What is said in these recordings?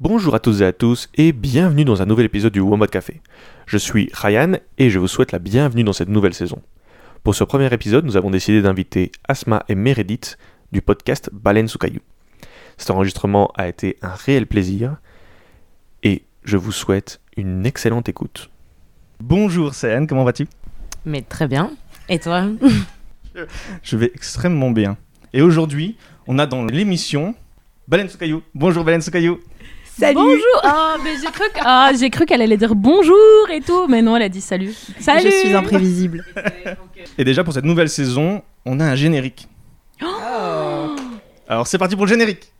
Bonjour à tous et à tous et bienvenue dans un nouvel épisode du Wombat Café. Je suis Ryan et je vous souhaite la bienvenue dans cette nouvelle saison. Pour ce premier épisode, nous avons décidé d'inviter Asma et Meredith du podcast Baleine sous caillou. Cet enregistrement a été un réel plaisir et je vous souhaite une excellente écoute. Bonjour Céane, comment vas-tu? Mais très bien. Et toi? Je vais extrêmement bien. Et aujourd'hui, on a dans l'émission Baleine sous caillou. Bonjour Baleine sous caillou. Salut Bonjour Ah, mais j'ai cru, que- ah, j'ai cru qu'elle allait dire bonjour et tout, mais non, elle a dit salut. Salut Je suis imprévisible. Et déjà pour cette nouvelle saison, on a un générique. Alors c'est parti pour le générique.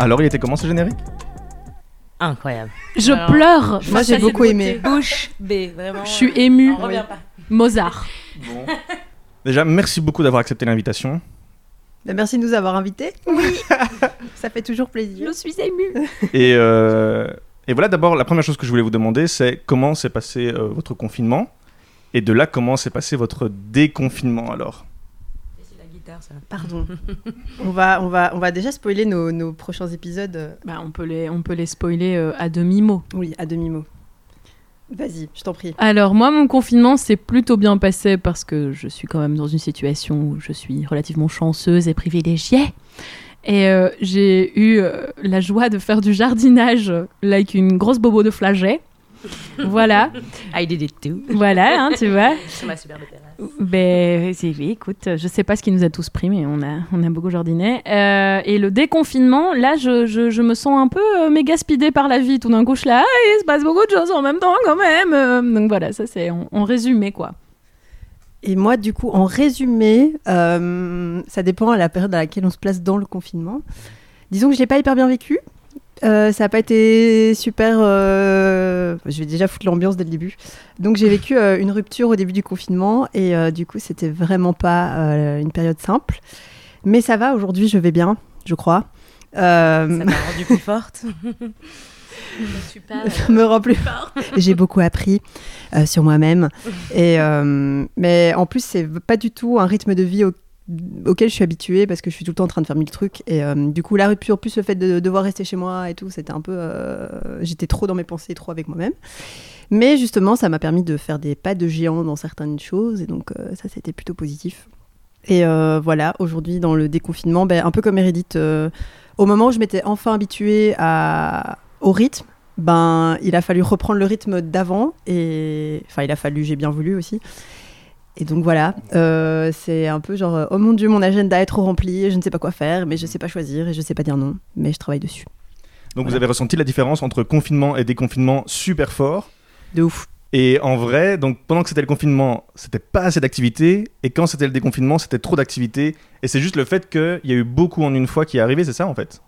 Alors il était comment ce générique? Incroyable. Je Alors, pleure. Moi, j'ai beaucoup aimé. Bouche B, vraiment. Je suis émue. On revient pas. Mozart. Bon. Déjà merci beaucoup d'avoir accepté l'invitation. Bah, merci de nous avoir invités. Oui. Ça fait toujours plaisir. Je suis émue. Et, euh, et voilà d'abord la première chose que je voulais vous demander c'est comment s'est passé euh, votre confinement? Et de là comment s'est passé votre déconfinement alors? Ça. Pardon. on, va, on, va, on va déjà spoiler nos, nos prochains épisodes. Bah, on, peut les, on peut les spoiler euh, à demi-mot. Oui, à demi-mot. Vas-y, je t'en prie. Alors, moi, mon confinement s'est plutôt bien passé parce que je suis quand même dans une situation où je suis relativement chanceuse et privilégiée. Et euh, j'ai eu euh, la joie de faire du jardinage avec une grosse bobo de flaget. voilà, I did it too. voilà, hein, tu vois. Sur ma superbe terrasse. Ben, écoute, je sais pas ce qui nous a tous pris, mais on a, on a beaucoup jardiné. Euh, et le déconfinement, là, je, je, je me sens un peu euh, méga speedée par la vie. Tout d'un coup, je suis là, ah, il se passe beaucoup de choses en même temps, quand même. Euh, donc voilà, ça c'est en, en résumé, quoi. Et moi, du coup, en résumé, euh, ça dépend à la période à laquelle on se place dans le confinement. Disons que je l'ai pas hyper bien vécu. Euh, ça n'a pas été super. euh, Je vais déjà foutre l'ambiance dès le début. Donc j'ai vécu euh, une rupture au début du confinement et euh, du coup c'était vraiment pas euh, une période simple. Mais ça va, aujourd'hui je vais bien, je crois. Euh, Ça t'a rendu plus forte. Super. ça me rend plus fort. J'ai beaucoup appris euh, sur moi-même. Et, euh, mais en plus, c'est pas du tout un rythme de vie au- auquel je suis habituée parce que je suis tout le temps en train de faire mille trucs. Et euh, du coup, la rupture, plus le fait de devoir rester chez moi et tout, c'était un peu. euh, J'étais trop dans mes pensées, trop avec moi-même. Mais justement, ça m'a permis de faire des pas de géant dans certaines choses. Et donc, euh, ça, c'était plutôt positif. Et voilà, aujourd'hui, dans le déconfinement, ben, un peu comme Meredith, au moment où je m'étais enfin habituée à, au rythme, ben, il a fallu reprendre le rythme d'avant. Et enfin, il a fallu, j'ai bien voulu aussi. Et donc voilà, euh, c'est un peu genre, oh mon dieu, mon agenda est trop rempli, je ne sais pas quoi faire, mais je sais pas choisir et je sais pas dire non, mais je travaille dessus. Donc vous avez ressenti la différence entre confinement et déconfinement super fort? De ouf. Et en vrai, donc pendant que c'était le confinement, c'était pas assez d'activité, et quand c'était le déconfinement, c'était trop d'activité. Et c'est juste le fait qu'il y a eu beaucoup en une fois qui est arrivé, c'est ça en fait?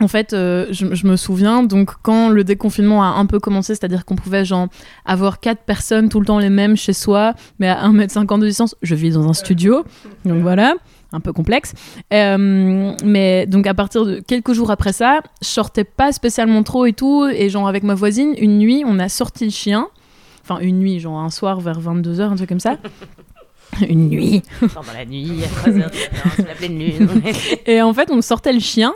En fait, euh, je, je me souviens, donc quand le déconfinement a un peu commencé, c'est-à-dire qu'on pouvait genre avoir quatre personnes tout le temps les mêmes chez soi, mais à 1m50 de distance, je vis dans un studio, donc voilà, un peu complexe. Euh, mais donc à partir de quelques jours après ça, je sortais pas spécialement trop et tout, et genre avec ma voisine, une nuit, on a sorti le chien, enfin une nuit, genre un soir vers 22h, un truc comme ça. Une nuit. Pendant la nuit, à 3h du matin, sous la pleine lune. Et en fait, on sortait le chien.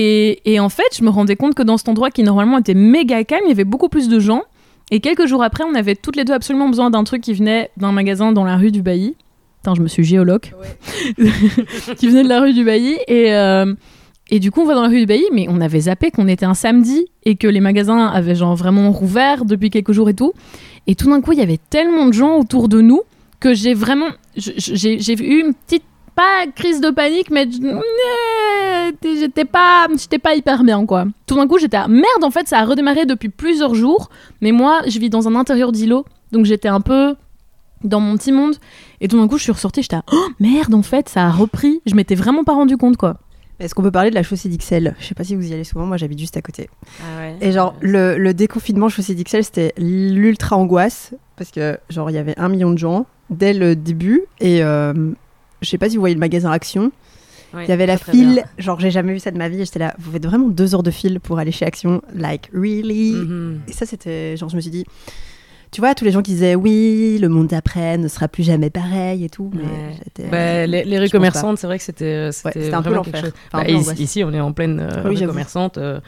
Et, et en fait, je me rendais compte que dans cet endroit qui normalement était méga calme, il y avait beaucoup plus de gens. Et quelques jours après, on avait toutes les deux absolument besoin d'un truc qui venait d'un magasin dans la rue du Bailly. Putain, je me suis géologue. qui venait de la rue du Bailly. Et, euh, et du coup, on va dans la rue du Bailly, mais on avait zappé qu'on était un samedi et que les magasins avaient genre vraiment rouvert depuis quelques jours et tout. Et tout d'un coup, il y avait tellement de gens autour de nous que j'ai vraiment. j'ai eu une petite. Pas crise de panique, mais je- j'étais pas, j'étais pas hyper bien quoi. Tout d'un coup, j'étais à merde. En fait, ça a redémarré depuis plusieurs jours, mais moi, je vis dans un intérieur d'îlot, donc j'étais un peu dans mon petit monde. Et tout d'un coup, je suis ressortie, j'étais à, oh merde, en fait, ça a repris. Je m'étais vraiment pas rendu compte quoi. Est-ce qu'on peut parler de la chaussée d'Ixelles? Je sais pas si vous y allez souvent, moi j'habite juste à côté. Ah ouais. Et genre, le, le déconfinement chaussée d'Ixelles, c'était l'ultra angoisse. Parce que, genre, il y avait un million de gens dès le début. Et euh, je sais pas si vous voyez le magasin Action. Ouais, Il y avait la file. bien. Genre, j'ai jamais vu ça de ma vie. J'étais là, vous faites vraiment deux heures de file pour aller chez Action Like, really? Mhm. Et ça, c'était. Genre, je me suis dit. Tu vois, tous les gens qui disaient oui, le monde d'après ne sera plus jamais pareil et tout. Mais Ouais. Bah, les, les je rues commerçantes, c'est vrai que c'était euh, c'était un peu l'enfer. Enfin, Bah, ici, on est en pleine euh, Oui, rue j'avoue. commerçante. euh,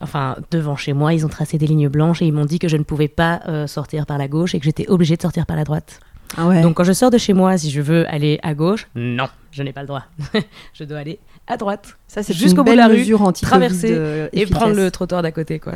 Enfin, devant chez moi, ils ont tracé des lignes blanches et ils m'ont dit que je ne pouvais pas euh, sortir par la gauche et que j'étais obligée de sortir par la droite. Ah ouais. Donc, quand je sors de chez moi, si je veux aller à gauche, non, je n'ai pas le droit. je dois aller à droite ça, c'est jusqu'au bout de la rue, traverser et prendre le trottoir d'à côté, quoi.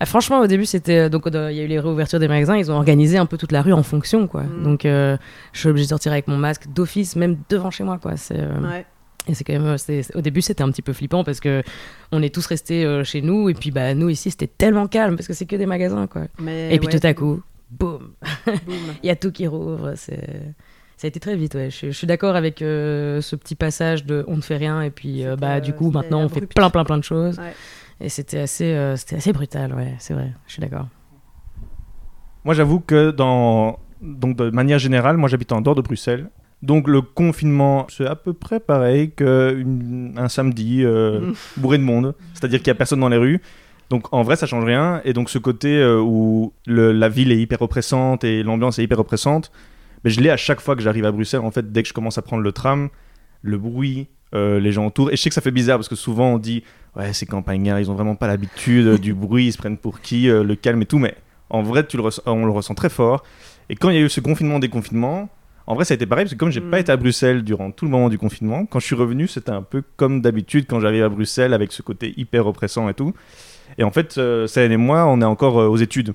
Ah, franchement, au début, c'était donc euh, il y a eu les réouvertures des magasins, ils ont organisé un peu toute la rue en fonction, quoi. Mm. Donc, euh, je suis obligée de sortir avec mon masque d'office, même devant chez moi, quoi. C'est euh, Ouais. et c'est quand même, euh, au début, c'était un petit peu flippant parce que on est tous restés euh, chez nous et puis bah nous ici, c'était tellement calme parce que c'est que des magasins, quoi. Mais et puis ouais, tout à coup, boum, il y a tout qui rouvre. C'est ça a été très vite, ouais. Je, suis- je suis d'accord avec euh, ce petit passage de on ne fait rien et puis euh, bah du euh, coup c'était maintenant on fait plein plein plein de choses. Ouais. Et c'était assez, euh, c'était assez brutal, ouais. C'est vrai, je suis d'accord. Moi, j'avoue que dans, donc de manière générale, moi j'habite en dehors de Bruxelles. Donc le confinement, c'est à peu près pareil qu'un samedi euh, bourré de monde. C'est-à-dire qu'il n'y a personne dans les rues. Donc en vrai, ça change rien. Et donc ce côté euh, où le- la ville est hyper oppressante et l'ambiance est hyper oppressante, mais je l'ai à chaque fois que j'arrive à Bruxelles. En fait, dès que je commence à prendre le tram, le bruit, euh, les gens autour. Et je sais que ça fait bizarre parce que souvent on dit ouais, c'est campagnards, ils ont vraiment pas l'habitude euh, du bruit, ils se prennent pour qui, euh, le calme et tout. Mais en vrai, tu le ressens- on le ressent très fort. Et quand il y a eu ce confinement, déconfinement, en vrai, ça a été pareil parce que comme j'ai Mm. pas été à Bruxelles durant tout le moment du confinement, quand je suis revenu, c'était un peu comme d'habitude quand j'arrive à Bruxelles avec ce côté hyper oppressant et tout. Et en fait, euh, Saïd et moi, on est encore euh, aux études.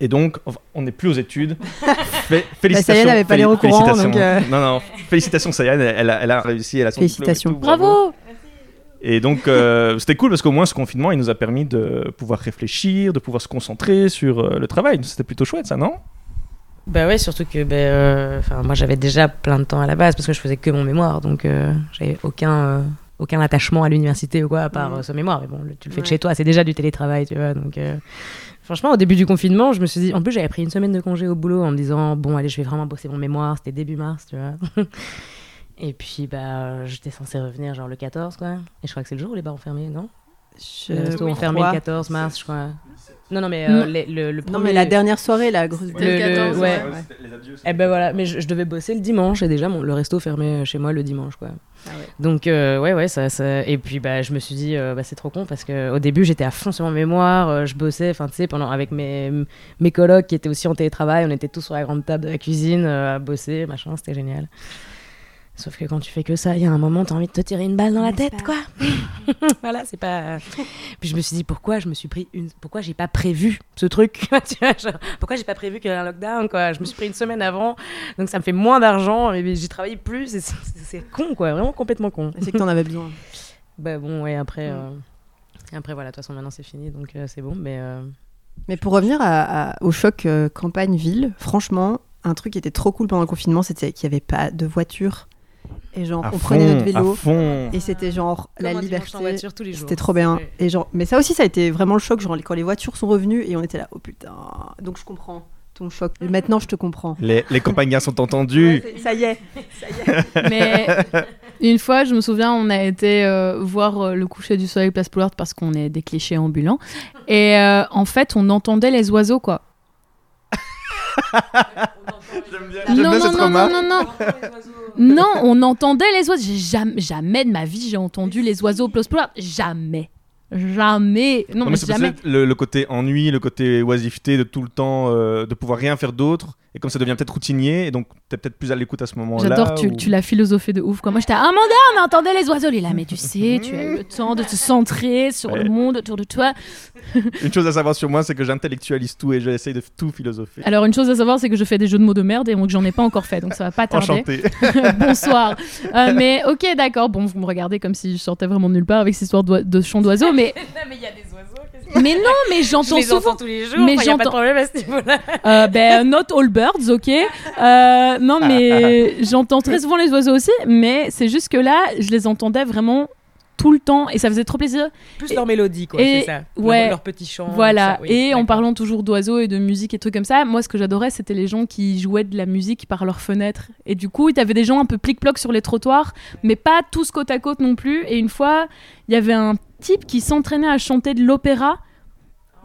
Et donc, enfin, on n'est plus aux études. Fé- félicitations. Saïd n'avait pas les féli- recourants, félicitations. donc, euh. Non, non, félicitations Saïd, elle, elle a, elle a réussi, elle a son diplôme et Félicitations. tout, Bravo et donc, euh, c'était cool parce qu'au moins, ce confinement, il nous a permis de pouvoir réfléchir, de pouvoir se concentrer sur euh, le travail. C'était plutôt chouette, ça, non? Bah ouais, surtout que euh, enfin, moi j'avais déjà plein de temps à la base parce que je faisais que mon mémoire, donc euh, j'avais aucun, euh, aucun attachement à l'université ou quoi à part euh, ce mémoire. Mais bon, le- tu le fais de Ouais. chez toi, c'est déjà du télétravail, tu vois. Donc euh, franchement, au début du confinement, je me suis dit, en plus j'avais pris une semaine de congé au boulot en me disant, bon allez, je vais vraiment bosser mon mémoire. C'était début mars, tu vois. Et puis bah j'étais censée revenir genre le 14 quoi. Et je crois que c'est le jour où les bars ont fermé, non? Je Les restos ont fermé le 14 mars, je crois. Non non mais Non. euh, les- le, le Non, premier- mais la dernière soirée, la grosse. C'était le 14, ouais. Les adieux, Eh ben voilà, mais je, je devais bosser le dimanche et déjà mon, le resto fermait chez moi le dimanche quoi. Ah. Donc euh, ouais ouais ça et puis bah je me suis dit euh, bah c'est trop con parce que au début j'étais à fond sur mon mémoire, euh, je bossais enfin tu sais pendant avec mes mes colocs qui étaient aussi en télétravail, on était tous sur la grande table de la cuisine euh, à bosser, machin, c'était génial. Sauf que quand tu fais que ça, il y a un moment, t'as envie de te tirer une balle dans la tête, quoi. voilà, c'est pas. Puis je me suis dit pourquoi je me suis pris une, pourquoi j'ai pas prévu ce truc, tu vois, genre, pourquoi j'ai pas prévu qu'il y ait un lockdown, quoi. Je me suis pris une semaine avant, donc ça me fait moins d'argent, mais j'ai travaillé plus, et c'est- con, quoi, vraiment complètement con. C'est que t'en avais besoin. Bah bon, ouais, après, euh, et après voilà, de toute façon maintenant c'est fini, donc euh, c'est bon, mais. euh, Mais pour revenir à- à- au choc euh, campagne-ville, franchement, un truc qui était trop cool pendant le confinement, c'était qu'il n'y avait pas de voiture. Et genre, À on prenait notre vélo. à fond. Et c'était genre la comme liberté. en voiture tous les jours. C'était trop bien. Ouais. Et genre, mais ça aussi, ça a été vraiment le choc, genre quand les voitures sont revenues et on était là, oh putain. Donc je comprends ton choc. Maintenant, je te comprends. Les, les campagnards sont entendus. Ouais, ça y est, ça y est. Mais une fois, je me souviens, on a été euh, voir euh, le coucher du soleil place Poulard parce qu'on est des clichés ambulants. Et euh, en fait, on entendait les oiseaux, quoi. J'aime bien, Non, bien non, cette non, non, remarque. non, non. Non, on entendait les oiseaux. Jamais, jamais de ma vie, j'ai entendu les oiseaux Poulard. Jamais. Jamais. Non, Non, mais mais c'est jamais. le côté ennui, le côté oisiveté de tout le temps, euh, de pouvoir rien faire d'autre. Et comme ça devient peut-être routinier, et donc t'es peut-être plus à l'écoute à ce moment-là. J'adore, tu, ou- tu l'as philosophé de ouf. Quoi. Moi, j'étais à Amanda, on entendait les oiseaux. Il est là, mais tu sais, tu as eu le temps de te centrer sur Ouais. le monde autour de toi. Une chose à savoir sur moi, c'est que j'intellectualise tout et j'essaye de tout philosopher. Alors, une chose à savoir, c'est que je fais des jeux de mots de merde et donc j'en ai pas encore fait, donc ça va pas tarder. Enchanté. Bonsoir. Euh, mais ok, d'accord. Bon, vous me regardez comme si je sortais vraiment de nulle part avec cette histoire d'oi- de chant d'oiseau, mais, Non, mais il y a des oiseaux. Mais non, mais Je j'entends les souvent. entends tous les jours. Mais a pas de j'entends- problème à ce niveau-là. Euh, ben, not all birds, ok. Euh, non, mais j'entends très souvent les oiseaux aussi, mais c'est juste que là, je les entendais vraiment tout le temps et ça faisait trop plaisir. Plus Et- leur mélodie, quoi, c'est ça. ouais, leur, leur petit chant. Voilà, ça, oui, et en parlant toujours d'oiseaux et de musique et trucs comme ça, moi ce que j'adorais c'était les gens qui jouaient de la musique par leurs fenêtres. Et du coup, il y avait des gens un peu plic-ploc sur les trottoirs, mais pas tous côte à côte non plus. Et une fois, il y avait un type qui s'entraînait à chanter de l'opéra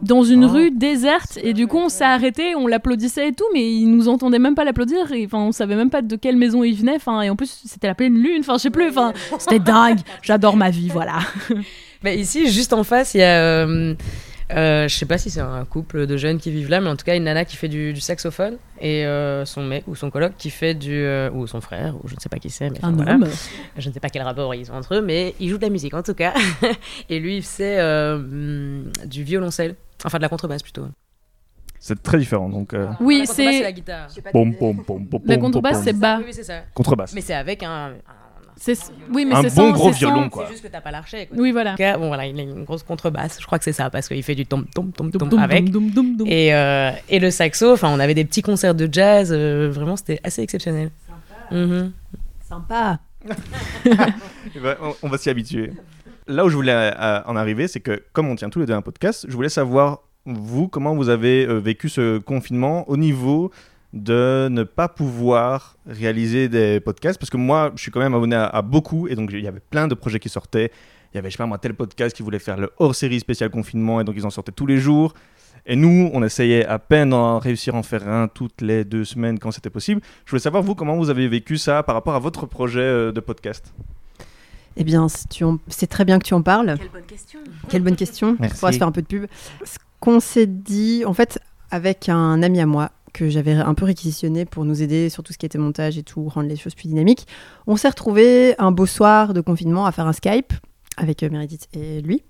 dans une Oh. rue déserte et du coup on s'est arrêté on l'applaudissait et tout mais il nous entendait même pas l'applaudir et enfin on savait même pas de quelle maison il venait enfin et en plus c'était la pleine lune enfin je sais plus enfin c'était dingue j'adore ma vie voilà Bah, ici, juste en face, il y a. euh, euh, je sais pas si c'est un couple de jeunes qui vivent là, mais en tout cas, une nana qui fait du, du saxophone et euh, son mec ou son coloc qui fait du. euh, ou son frère, ou je ne sais pas qui c'est, mais un voilà. homme Je ne sais pas quel rapport ils ont entre eux, mais ils jouent de la musique en tout cas. et lui, il fait euh, hum, du violoncelle. Enfin, de la contrebasse plutôt. C'est très différent. Donc, euh, oui La contrebasse, c'est la guitare. pom, pom, pom, pom, la contrebasse c'est bas oui, c'est ça. Contrebasse. Mais c'est avec un. Oui, mais Un c'est bon sans- gros violon, quoi. C'est juste que t'as pas l'archet. Oui, voilà. Bon, voilà, il a une grosse contrebasse. Je crois que c'est ça, parce qu'il fait du tom tom tom tom avec. Et, euh, et le saxo, enfin, on avait des petits concerts de jazz. euh, vraiment, c'était assez exceptionnel. Mhm. Sympa. Eh ben, on, on va s'y habituer. Là où je voulais euh, en arriver, c'est que comme on tient tous les deux un podcast, je voulais savoir, vous, comment vous avez euh, vécu ce confinement au niveau de ne pas pouvoir réaliser des podcasts. Parce que moi, je suis quand même abonné à, à beaucoup, et donc il y avait plein de projets qui sortaient. Il y avait, je sais pas moi, tel podcast qui voulait faire le hors-série spécial confinement, et donc ils en sortaient tous les jours. Et nous, on essayait à peine d'en réussir à en faire un toutes les deux semaines quand c'était possible. Je voulais savoir, vous, comment vous avez vécu ça par rapport à votre projet euh, de podcast? Eh bien, si tu en- c'est très bien que tu en parles. Quelle bonne question. Quelle bonne question. Merci. On pourra se faire un peu de pub. Ce qu'on s'est dit, en fait, avec un ami à moi que j'avais un peu réquisitionné pour nous aider sur tout ce qui était montage et tout, rendre les choses plus dynamiques, on s'est retrouvé un beau soir de confinement à faire un Skype avec euh, Meredith et lui.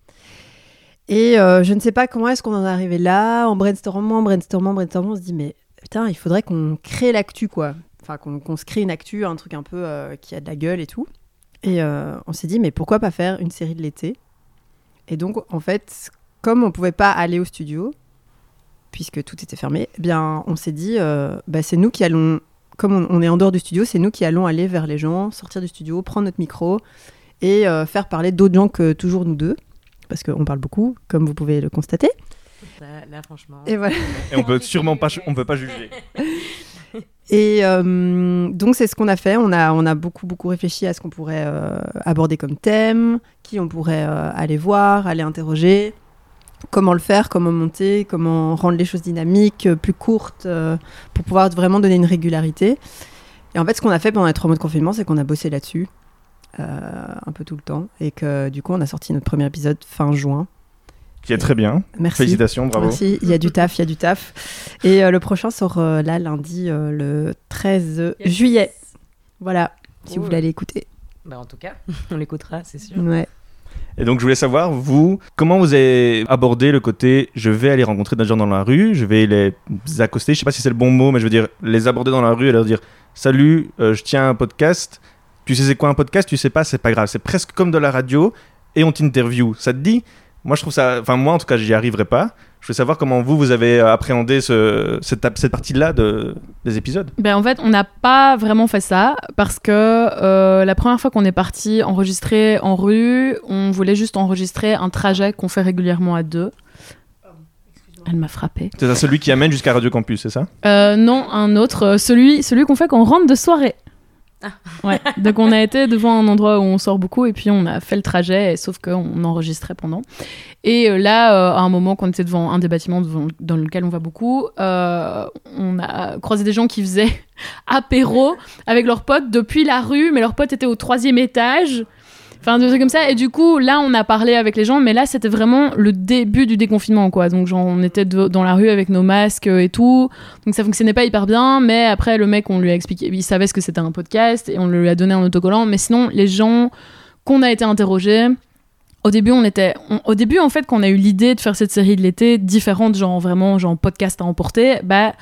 Et euh, je ne sais pas comment est-ce qu'on en est arrivé là, en brainstormant, brainstormant, brainstormant, on se dit mais putain, il faudrait qu'on crée l'actu quoi. Enfin, qu'on se crée une actu, un truc un peu euh, qui a de la gueule et tout. Et on s'est dit mais pourquoi pas faire une série de l'été? Et donc, en fait, comme on pouvait pas aller au studio, puisque tout était fermé, eh bien, on s'est dit, euh, bah, c'est nous qui allons, comme on, on est en dehors du studio, c'est nous qui allons aller vers les gens, sortir du studio, prendre notre micro et euh, faire parler d'autres gens que toujours nous deux, parce qu'on parle beaucoup, comme vous pouvez le constater. Là, là, franchement. Et voilà. Et on peut sûrement pas, on peut pas juger. Et euh, donc c'est ce qu'on a fait. On a, on a beaucoup beaucoup réfléchi à ce qu'on pourrait euh, aborder comme thème, qui on pourrait euh, aller voir, aller interroger, comment le faire, comment monter, comment rendre les choses dynamiques, euh, plus courtes, euh, pour pouvoir vraiment donner une régularité. Et en fait, ce qu'on a fait pendant les trois mois de confinement, c'est qu'on a bossé là-dessus euh, un peu tout le temps, et que du coup, on a sorti notre premier épisode fin juin. Qui est très bien. Merci. Félicitations, bravo. Merci, il y a du taf, il y a du taf. Et euh, le prochain sort euh, là, lundi, euh, le 13 juillet. Voilà, si vous voulez aller écouter. Bah, en tout cas, on l'écoutera, c'est sûr. Ouais. Et donc, je voulais savoir, vous, comment vous avez abordé le côté je vais aller rencontrer des gens dans la rue, je vais les accoster, je sais pas si c'est le bon mot, mais je veux dire les aborder dans la rue et leur dire Salut, euh, je tiens un podcast. Tu sais c'est quoi un podcast? Tu sais pas, c'est pas grave. C'est presque comme de la radio et on t'interview. Ça te dit? Moi, je trouve ça. Enfin, moi, en tout cas, j'y arriverai pas. Je veux savoir comment vous, vous avez euh, appréhendé ce, cette, cette partie-là de, des épisodes. Ben, en fait, on n'a pas vraiment fait ça parce que euh, la première fois qu'on est parti enregistrer en rue, on voulait juste enregistrer un trajet qu'on fait régulièrement à deux. Elle m'a frappé. C'est celui qui amène jusqu'à Radio Campus, c'est ça? Euh, non, un autre, celui, celui qu'on fait quand on rentre de soirée. Ouais. Donc on a été devant un endroit où on sort beaucoup et puis on a fait le trajet, et- sauf qu'on enregistrait pendant. Et euh, là, euh, à un moment, quand on était devant un des bâtiments devant- dans lequel on va beaucoup, euh, on a croisé des gens qui faisaient apéro avec leurs potes depuis la rue, mais leurs potes étaient au troisième étage. Enfin, des trucs comme ça. Et du coup, là, on a parlé avec les gens, mais là, c'était vraiment le début du déconfinement, quoi. Donc, genre, on était dans la rue avec nos masques et tout. Donc, ça fonctionnait pas hyper bien. Mais après, le mec, on lui a expliqué, il savait ce que c'était un podcast et on lui a donné un autocollant. Mais sinon, les gens qu'on a été interrogés, au début, on était, au début, en fait, quand on a eu l'idée de faire cette série de l'été différente, genre vraiment, genre podcast à emporter, bah,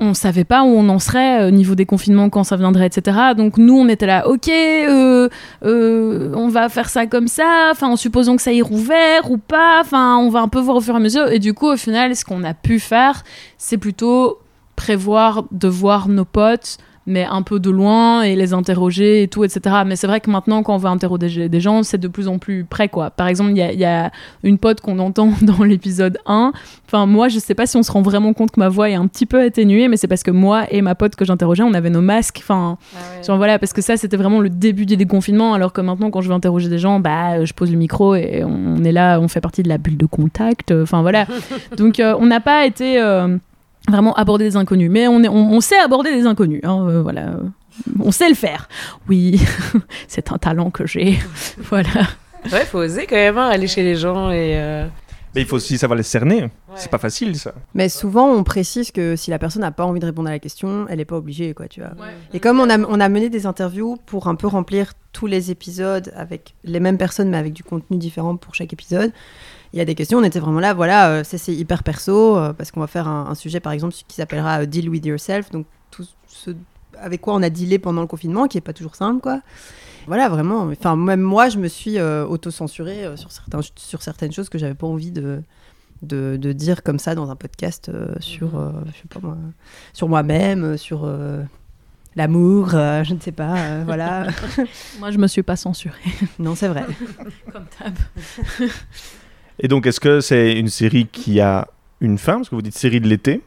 on savait pas où on en serait au niveau des confinements quand ça viendrait, etc. Donc nous, on était là, ok, euh, euh, on va faire ça comme ça, en supposant que ça ait rouvert ou pas, enfin, on va un peu voir au fur et à mesure. Et du coup, au final, ce qu'on a pu faire, c'est plutôt prévoir de voir nos potes, mais un peu de loin et les interroger et tout, etc. Mais c'est vrai que maintenant, quand on va interroger des gens, c'est de plus en plus près, quoi. Par exemple, il y a, il y a une pote qu'on entend dans l'épisode 1. Enfin, moi, je sais pas si on se rend vraiment compte que ma voix est un petit peu atténuée, mais c'est parce que moi et ma pote que j'interrogeais, on avait nos masques. Enfin, genre voilà, parce que ça, c'était vraiment le début du déconfinement, alors que maintenant, quand je vais interroger des gens, bah, je pose le micro et on est là, on fait partie de la bulle de contact. Enfin, voilà. Donc, euh, on n'a pas été. euh, vraiment aborder des inconnus. Mais on, est, on, on sait aborder des inconnus. hein, euh, voilà. On sait le faire. Oui, c'est un talent que j'ai. voilà. Ouais, faut oser quand même hein, aller chez les gens et. euh, Mais il faut aussi savoir les cerner. C'est pas facile ça. Mais souvent, on précise que si la personne n'a pas envie de répondre à la question, elle n'est pas obligée, quoi, tu vois. Et comme on a, on a mené des interviews pour un peu remplir tous les épisodes avec les mêmes personnes, mais avec du contenu différent pour chaque épisode, il y a des questions, on était vraiment là, voilà, euh, ça c'est hyper perso, euh, parce qu'on va faire un, un sujet, par exemple, qui s'appellera euh, Deal with Yourself, donc tout ce avec quoi on a dealé pendant le confinement, qui est pas toujours simple, quoi. Voilà, vraiment. Enfin, même moi, je me suis euh, auto-censurée euh, sur, certains, sur certaines choses que j'avais pas envie de, de, de dire comme ça dans un podcast euh, sur, euh, je sais pas moi, sur moi-même, sur l'amour, je ne sais pas, voilà. Moi, je me suis pas censurée. non, c'est vrai. Comme d'hab. Et donc, est-ce que c'est une série qui a une fin? Parce que vous dites série de l'été.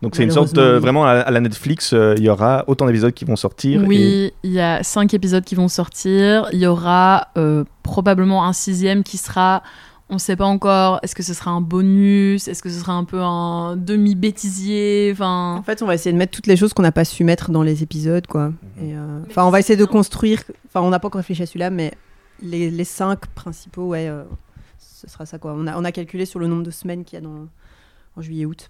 Donc, c'est une sorte de. Oui. Vraiment, à, à la Netflix, euh, il y aura autant d'épisodes qui vont sortir. Oui, il y a cinq épisodes qui vont sortir. Il y aura euh, probablement un sixième qui sera. On ne sait pas encore. Est-ce que ce sera un bonus? Est-ce que ce sera un peu un demi-bêtisier? Enfin, En fait, on va essayer de mettre toutes les choses qu'on n'a pas su mettre dans les épisodes, quoi. Euh, Enfin, on va essayer de construire. Enfin, on n'a pas encore réfléchi à celui-là, mais les, les cinq principaux, ouais, euh, ce sera ça, quoi. On a, on a calculé sur le nombre de semaines qu'il y a dans, en juillet-août.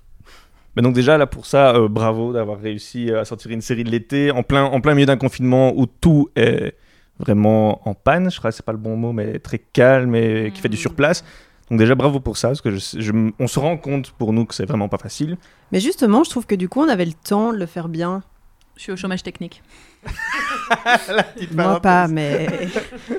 Mais donc déjà là pour ça, euh, bravo d'avoir réussi euh, à sortir une série de l'été en plein, en plein milieu d'un confinement où tout est vraiment en panne, je crois que c'est pas le bon mot, mais très calme et qui fait du surplace. Donc déjà bravo pour ça, parce que je, je- on se rend compte pour nous que c'est vraiment pas facile. Mais justement, je trouve que du coup, on avait le temps de le faire bien. je suis au chômage technique. Moi, pas, mais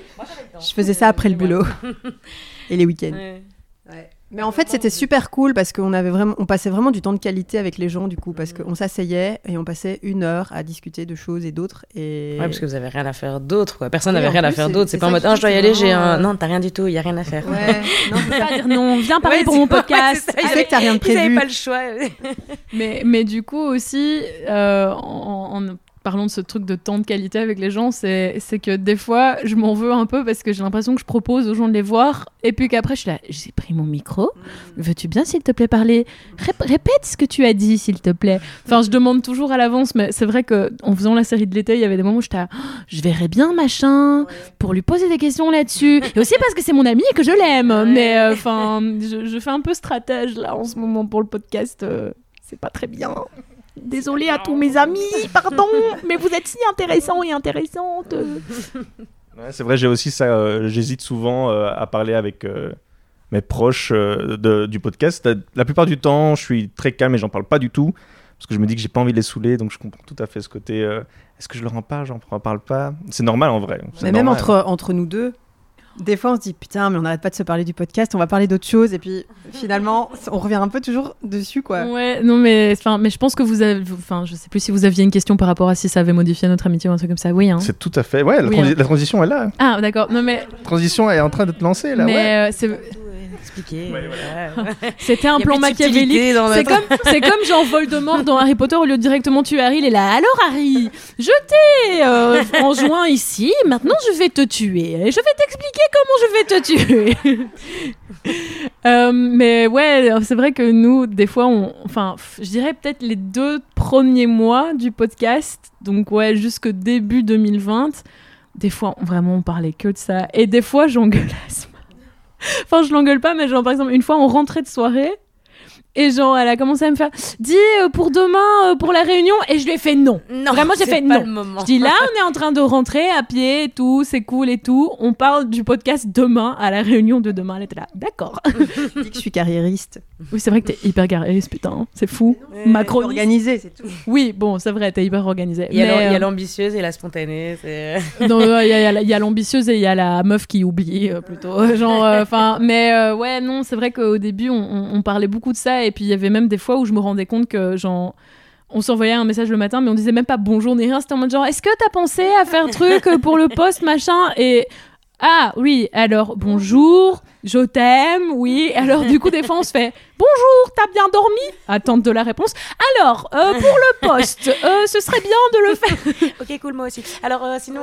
je faisais ça après le boulot et les week-ends. ouais. Mais en fait, c'était super cool parce qu'on avait vraiment, on passait vraiment du temps de qualité avec les gens du coup, parce qu'on s'asseyait et on passait une heure à discuter de choses et d'autres. Et Ouais, parce que vous avez rien à faire d'autre, quoi. Personne n'avait en rien à faire d'autre. c'est pas en mode, fait je dois y aller, j'ai un. Non, t'as rien du tout, il y a rien à faire. ouais, non, c'est pas ça. dire non, viens parler Ouais, pour mon ouais, podcast. c'est ça, Tu ils sais que t'as rien de Ils prévu. pas le choix. Mais, mais du coup aussi, euh, en, en parlant de ce truc de temps de qualité avec les gens, c'est c'est que des fois, je m'en veux un peu parce que j'ai l'impression que je propose aux gens de les voir et puis qu'après, je suis là, j'ai pris mon micro. Veux-tu bien, s'il te plaît, parler? Rép- Répète ce que tu as dit, s'il te plaît. Enfin, je demande toujours à l'avance, mais c'est vrai que en faisant la série de l'été, il y avait des moments où j'étais là, Oh, je verrais bien machin pour lui poser des questions là-dessus. Et aussi parce que c'est mon ami et que je l'aime. Mais euh, enfin, je, je fais un peu stratège là en ce moment pour le podcast. euh, c'est pas très bien. Désolée à tous mes amis, pardon, mais vous êtes si intéressants et intéressantes. Ouais, c'est vrai, j'ai aussi ça. euh, J'hésite souvent euh, à parler avec euh, mes proches euh, de- du podcast. La, plupart du temps, je suis très calme et j'en parle pas du tout parce que je me dis que j'ai pas envie de les saouler. Donc je comprends tout à fait ce côté. euh, Est-ce que je leur en parle J'en parle pas? C'est normal en vrai. Mais même entre, entre nous deux, des fois on se dit putain, mais on n'arrête pas de se parler du podcast, on va parler d'autre chose, et puis finalement on revient un peu toujours dessus quoi. Ouais, non, mais, enfin, mais je pense que vous avez. Enfin, je sais plus si vous aviez une question par rapport à si ça avait modifié notre amitié ou un truc comme ça. Oui, hein. C'est tout à fait. Ouais, la, Oui, transi- hein. la transition est là. Ah, d'accord. Non, mais, La transition est en train de te lancer là. ouais. mais euh, c'est- Expliquer. Ouais, ouais. c'était un plan machiavélique. C'est notre- comme, c'est comme Jean Voldemort dans Harry Potter, au lieu de directement tuer Harry, il est là. Alors Harry, je t'ai euh, enjoint ici, maintenant je vais te tuer. Et je vais t'expliquer comment je vais te tuer. Euh, mais ouais, c'est vrai que nous, des fois, on, enfin, je dirais peut-être les deux premiers mois du podcast, donc ouais, jusque début 2020, des fois, on- vraiment, on parlait que de ça. Et des fois, j'engueule Asma. Enfin, je l'engueule pas, mais genre, par exemple, une fois, on rentrait de soirée. Et genre, elle a commencé à me faire Dis euh, pour demain, euh, pour la réunion. Et je lui ai fait non. Non, Vraiment, j'ai fait pas non. le moment. Je dis là, on est en train de rentrer à pied et tout, c'est cool et tout. On parle du podcast demain, à la réunion de demain. Elle était là, d'accord. Je dis que je suis carriériste. Oui, c'est vrai que t'es hyper carré, putain, hein. c'est fou. Macron. Organisé, c'est tout. Oui, bon, c'est vrai, t'es hyper organisée. Il y a euh, l'ambitieuse et la spontanée. non, il y a- l'ambitieuse et il y a la meuf qui oublie euh, plutôt. Genre, enfin, mais euh, ouais, non, c'est vrai qu'au début, on, on- on parlait beaucoup de ça et puis il y avait même des fois où je me rendais compte que, genre, on s'envoyait un message le matin, mais on disait même pas bonjour ni rien. C'était en mode genre, est-ce que t'as pensé à faire truc pour le poste, machin? Et ah oui, alors bonjour, je t'aime, oui. Alors du coup, des fois, on se fait bonjour, t'as bien dormi? Attente de la réponse. Alors, euh, pour le poste, euh, ce serait bien de le faire. ok, cool, moi aussi. Alors, euh, sinon.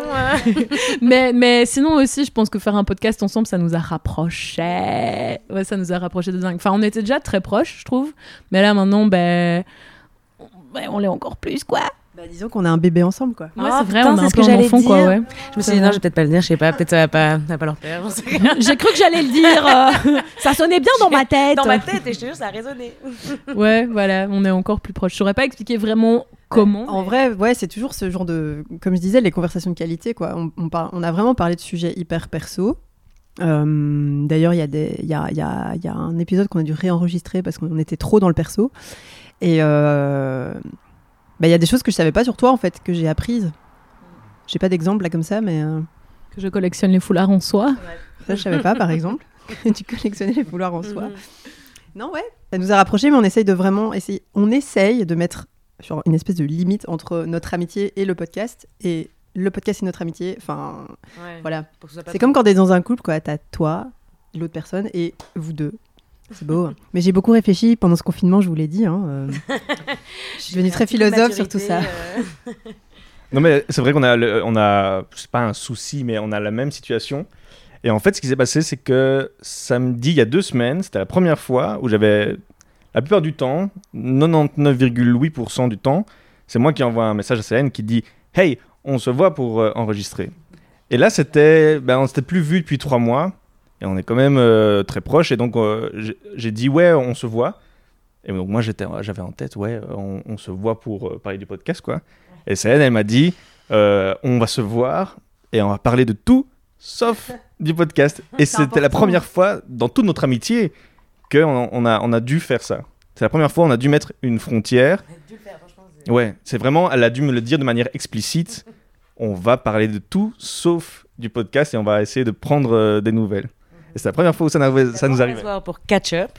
mais, mais sinon aussi, je pense que faire un podcast ensemble, ça nous a rapprochés. Ouais, ça nous a rapprochés de dingue. Enfin, on était déjà très proches, je trouve. Mais là, maintenant, ben, ben, on l'est encore plus, quoi. Bah, disons qu'on a un bébé ensemble, quoi. Ouais, Oh, c'est vrai, putain, on a c'est un ce peu que un j'allais enfant, quoi, dire. ouais. Je me suis dit, non, je vais peut-être pas le dire, je sais pas, peut-être ça va pas, ça va pas leur plaire. J'ai cru que j'allais le dire. euh, ça sonnait bien dans ma tête. Dans ma tête, et je te jure, ça a résonné. Ouais, voilà, on est encore plus proches. Je saurais pas expliquer vraiment comment. En vrai, ouais, c'est toujours ce genre de, comme je disais, les conversations de qualité, quoi. On, on, par- on a vraiment parlé de sujets hyper perso. Euh, D'ailleurs, il y, a des- il y, a, il y, a, il y a un épisode qu'on a dû réenregistrer parce qu'on était trop dans le perso. Et euh, bah, il y a des choses que je savais pas sur toi, en fait, que j'ai apprises. J'ai pas d'exemple là comme ça, mais euh, Que je collectionne les foulards en soie. ça, je savais pas, par exemple. tu collectionnais les foulards en soie. Non, ouais. Ça nous a rapprochés, mais on essaye de vraiment essayer. On essaye de mettre genre, une espèce de limite entre notre amitié et le podcast. Et le podcast et notre amitié, enfin, Ouais. voilà. Pour que ce soit pas C'est comme quand t'es dans un couple, quoi. T'as toi, l'autre personne et vous deux. C'est beau. Mais j'ai beaucoup réfléchi pendant ce confinement, je vous l'ai dit. hein, euh, je suis devenue très philosophe sur tout ça. euh, Non, mais c'est vrai qu'on a, le- on a, c'est pas un souci, mais on a la même situation. Et en fait, ce qui s'est passé, c'est que samedi, il y a deux semaines, c'était la première fois où j'avais, la plupart du temps, 99,8% du temps, c'est moi qui envoie un message à Céline qui dit Hey, on se voit pour euh, enregistrer. Et là, c'était, ben, on s'était plus vu depuis trois mois, et on est quand même euh, très proches, et donc euh, j'ai- dit Ouais, on se voit. Et donc moi, j'avais en tête Ouais, on, on se voit pour euh, parler du podcast, quoi. Et Céline, elle m'a dit on va se voir et on va parler de tout sauf du podcast. Et c'était la première fois dans toute notre amitié qu'on on a, on a dû faire ça. C'est la première fois on a dû mettre une frontière. Ouais, c'est vraiment, elle a dû me le dire de manière explicite. On va parler de tout sauf du podcast et on va essayer de prendre euh, des nouvelles. Et c'est la première fois où ça, ça nous On va arrivait. se voir pour catch up,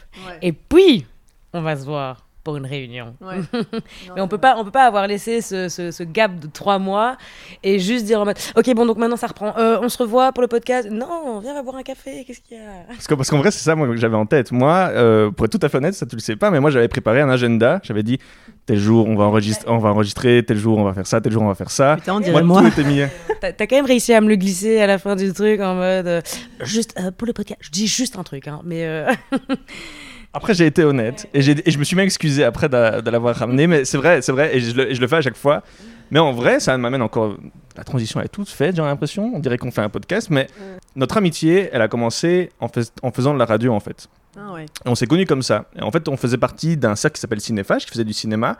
et puis on va se voir pour une réunion. Mais on peut pas, on peut pas avoir laissé ce, ce, ce gap de trois mois et juste dire en mode, ok bon donc maintenant ça reprend. Euh, on se revoit pour le podcast. Non, viens on va boire un café. Qu'est-ce qu'il y a? Parce que- parce qu'en vrai, c'est ça moi, que j'avais en tête. Moi, euh, pour être tout à fait honnête, ça tu le sais pas, mais moi j'avais préparé un agenda. J'avais dit tel jour on va enregistrer, on va enregistrer, tel jour on va faire ça, tel jour on va faire ça. Putain, on Moi, dirait moi. tout était mis. T'as quand même réussi à me le glisser à la fin du truc en mode, euh, juste euh, pour le podcast. Je dis juste un truc, hein, mais euh, Après, j'ai été honnête et, je me suis même excusé après de, de l'avoir ramené, mais c'est vrai, c'est vrai, et je, le, et je le fais à chaque fois. Mais en vrai, ça m'amène encore. La transition est toute faite, j'ai l'impression. On dirait qu'on fait un podcast, mais notre amitié, elle a commencé en, fais- en faisant de la radio, en fait. Ah ouais. Et on s'est connus comme ça. Et en fait, on faisait partie d'un cercle qui s'appelle Cinéphage, qui faisait du cinéma.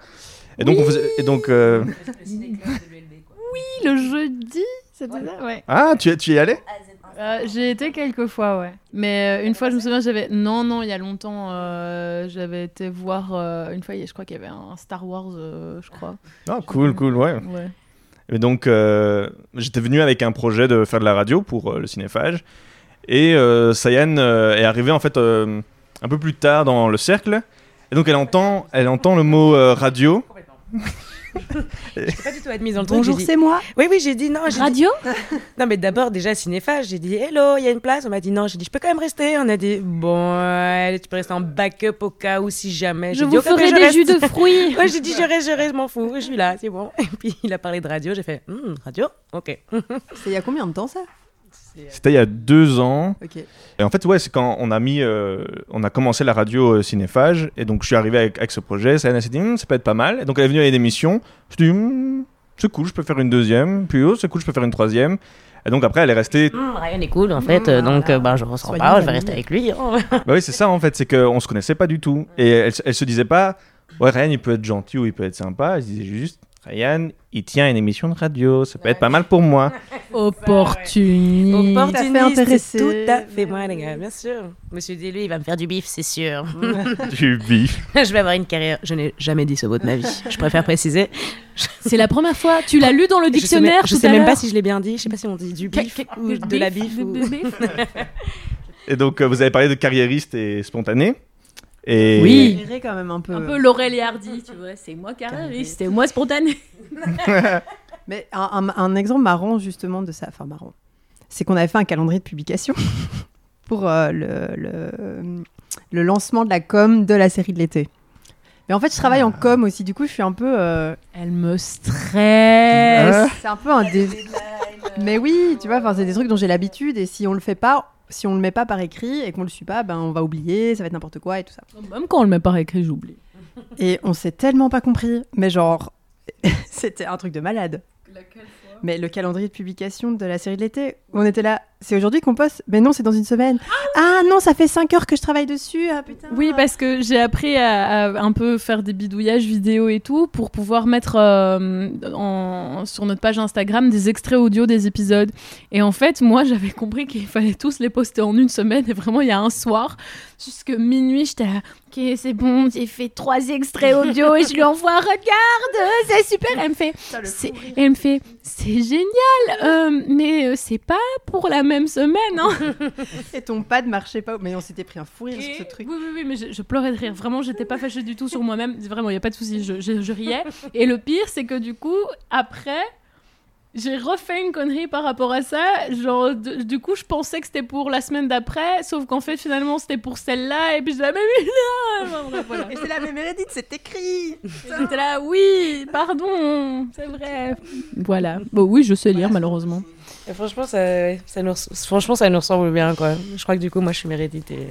Et donc, on faisait. Et donc, euh, Le jeudi, c'était ça Ouais. Ah, tu, tu y es allé Euh, J'ai été quelques fois, ouais. Mais euh, une fois, je me souviens, j'avais. Non, non, il y a longtemps, euh, j'avais été voir. euh, une fois, il y a- je crois qu'il y avait un Star Wars, euh, je crois. Ah, cool, cool, ouais. Ouais. Et donc, euh, j'étais venu avec un projet de faire de la radio pour euh, le cinéphage. Et euh, Sayan euh, est arrivée en fait euh, un peu plus tard dans le cercle. Et donc, elle entend, elle entend le mot euh, radio. je pas du tout être mise dans le truc. Bonjour, j'ai dit- c'est moi. Oui, oui, j'ai dit non. dit- Radio? Non, mais d'abord, déjà, cinéphage, j'ai dit hello, il y a une place. On m'a dit non. J'ai dit je peux quand même rester. On a dit bon, allez, tu peux rester en backup au cas où si jamais. Je vous dit, ferai des jus de fruits. Ouais, j'ai dit je reste, je reste, je m'en fous, je suis là, c'est bon. Et puis il a parlé de radio, j'ai fait Hmm, radio, ok. C'est il y a combien de temps ça? C'était il y a deux ans. Et en fait, ouais, c'est quand on a mis, euh, on a commencé la radio euh, cinéphage. Et donc, je suis arrivé avec, avec ce projet. Elle s'est dit, Hum, ça peut être pas mal. Et donc, elle est venue avec des missions. Je me suis dit, c'est cool, je peux faire une deuxième. Puis, oh, c'est cool, je peux faire une troisième. Et donc, après, elle est restée Hmm, Ryan est cool en fait, euh, donc euh, bah, je ressens pas, je vais rester avec lui. Oh. Bah oui, c'est ça en fait, c'est qu'on se connaissait pas du tout. Et elle, elle se disait pas, ouais, Ryan il peut être gentil ou il peut être sympa. Elle se disait juste, Ryan il tient une émission de radio, ça peut être pas mal pour moi. Opportuniste. Opportuniste, Tout à fait intéressé. c'est Tout à fait moi, les gars, bien sûr. Monsieur dit lui, il va me faire du bif, c'est sûr. du bif. je vais avoir une carrière. Je n'ai jamais dit ce mot de ma vie. Je préfère préciser. C'est la première fois. Tu l'as lu dans le Je sais, dictionnaire je tout sais à même pas si je l'ai bien dit. Je sais pas si on dit du bif ou de la bif. ou- bif. Et donc, euh, vous avez parlé de carriériste et spontané. Et Oui. Quand même un peu. Un peu Laurel et Hardy, tu vois. C'est moi carré, c'était moi spontané. Mais un, un- un exemple marrant justement de ça, enfin marrant, c'est qu'on avait fait un calendrier de publication pour euh, le, le, le lancement de la com de la série de l'été. Mais en fait, je travaille en com aussi, du coup, je suis un peu. euh, Elle me stresse. c'est un peu un dé- Mais oui, tu vois, enfin, c'est des trucs dont j'ai l'habitude et si on le fait pas, si on le met pas par écrit et qu'on le suit pas, ben on va oublier, ça va être n'importe quoi et tout ça. Même quand on le met par écrit, j'oublie. Et on s'est tellement pas compris, mais genre, c'était un truc de malade. Mais le calendrier de publication de la série de l'été, on était là, c'est aujourd'hui qu'on poste Mais non, c'est dans une semaine. Ah non, ça fait 5 heures que je travaille dessus, ah putain. Oui, parce que j'ai appris à, à un peu faire des bidouillages vidéo et tout pour pouvoir mettre euh, en- sur notre page Instagram des extraits audio des épisodes. Et en fait, moi, j'avais compris qu'il fallait tous les poster en une semaine. Et vraiment, il y a un soir, jusque minuit, j'étais là, ok, c'est bon, j'ai fait trois extraits audio et je lui envoie, regarde, c'est super. Elle me fait, et elle me fait, c'est génial, euh, mais euh, c'est pas pour la même semaine. Hein. Et ton pad marchait pas. Mais on s'était pris un fou rire Et- sur ce truc. Oui, oui, oui, mais je, je pleurais de rire. Vraiment, j'étais pas fâchée du tout sur moi-même. Vraiment, il n'y a pas de souci, je, je- je riais. Et le pire, c'est que du coup, après, j'ai refait une connerie par rapport à ça. Genre, de- du coup, je pensais que c'était pour la semaine d'après, sauf qu'en fait, finalement, c'était pour celle-là. Et puis, je disais, mais oui, là Enfin, voilà. Et c'est la même Meredith, c'est écrit Et J'étais là, oui, pardon, c'est vrai. Voilà. Bon, oui, je sais lire, malheureusement. Et franchement, ça, ça nous, franchement, ça nous ressemble bien, quoi. Je crois que du coup, moi, je suis Meredith et...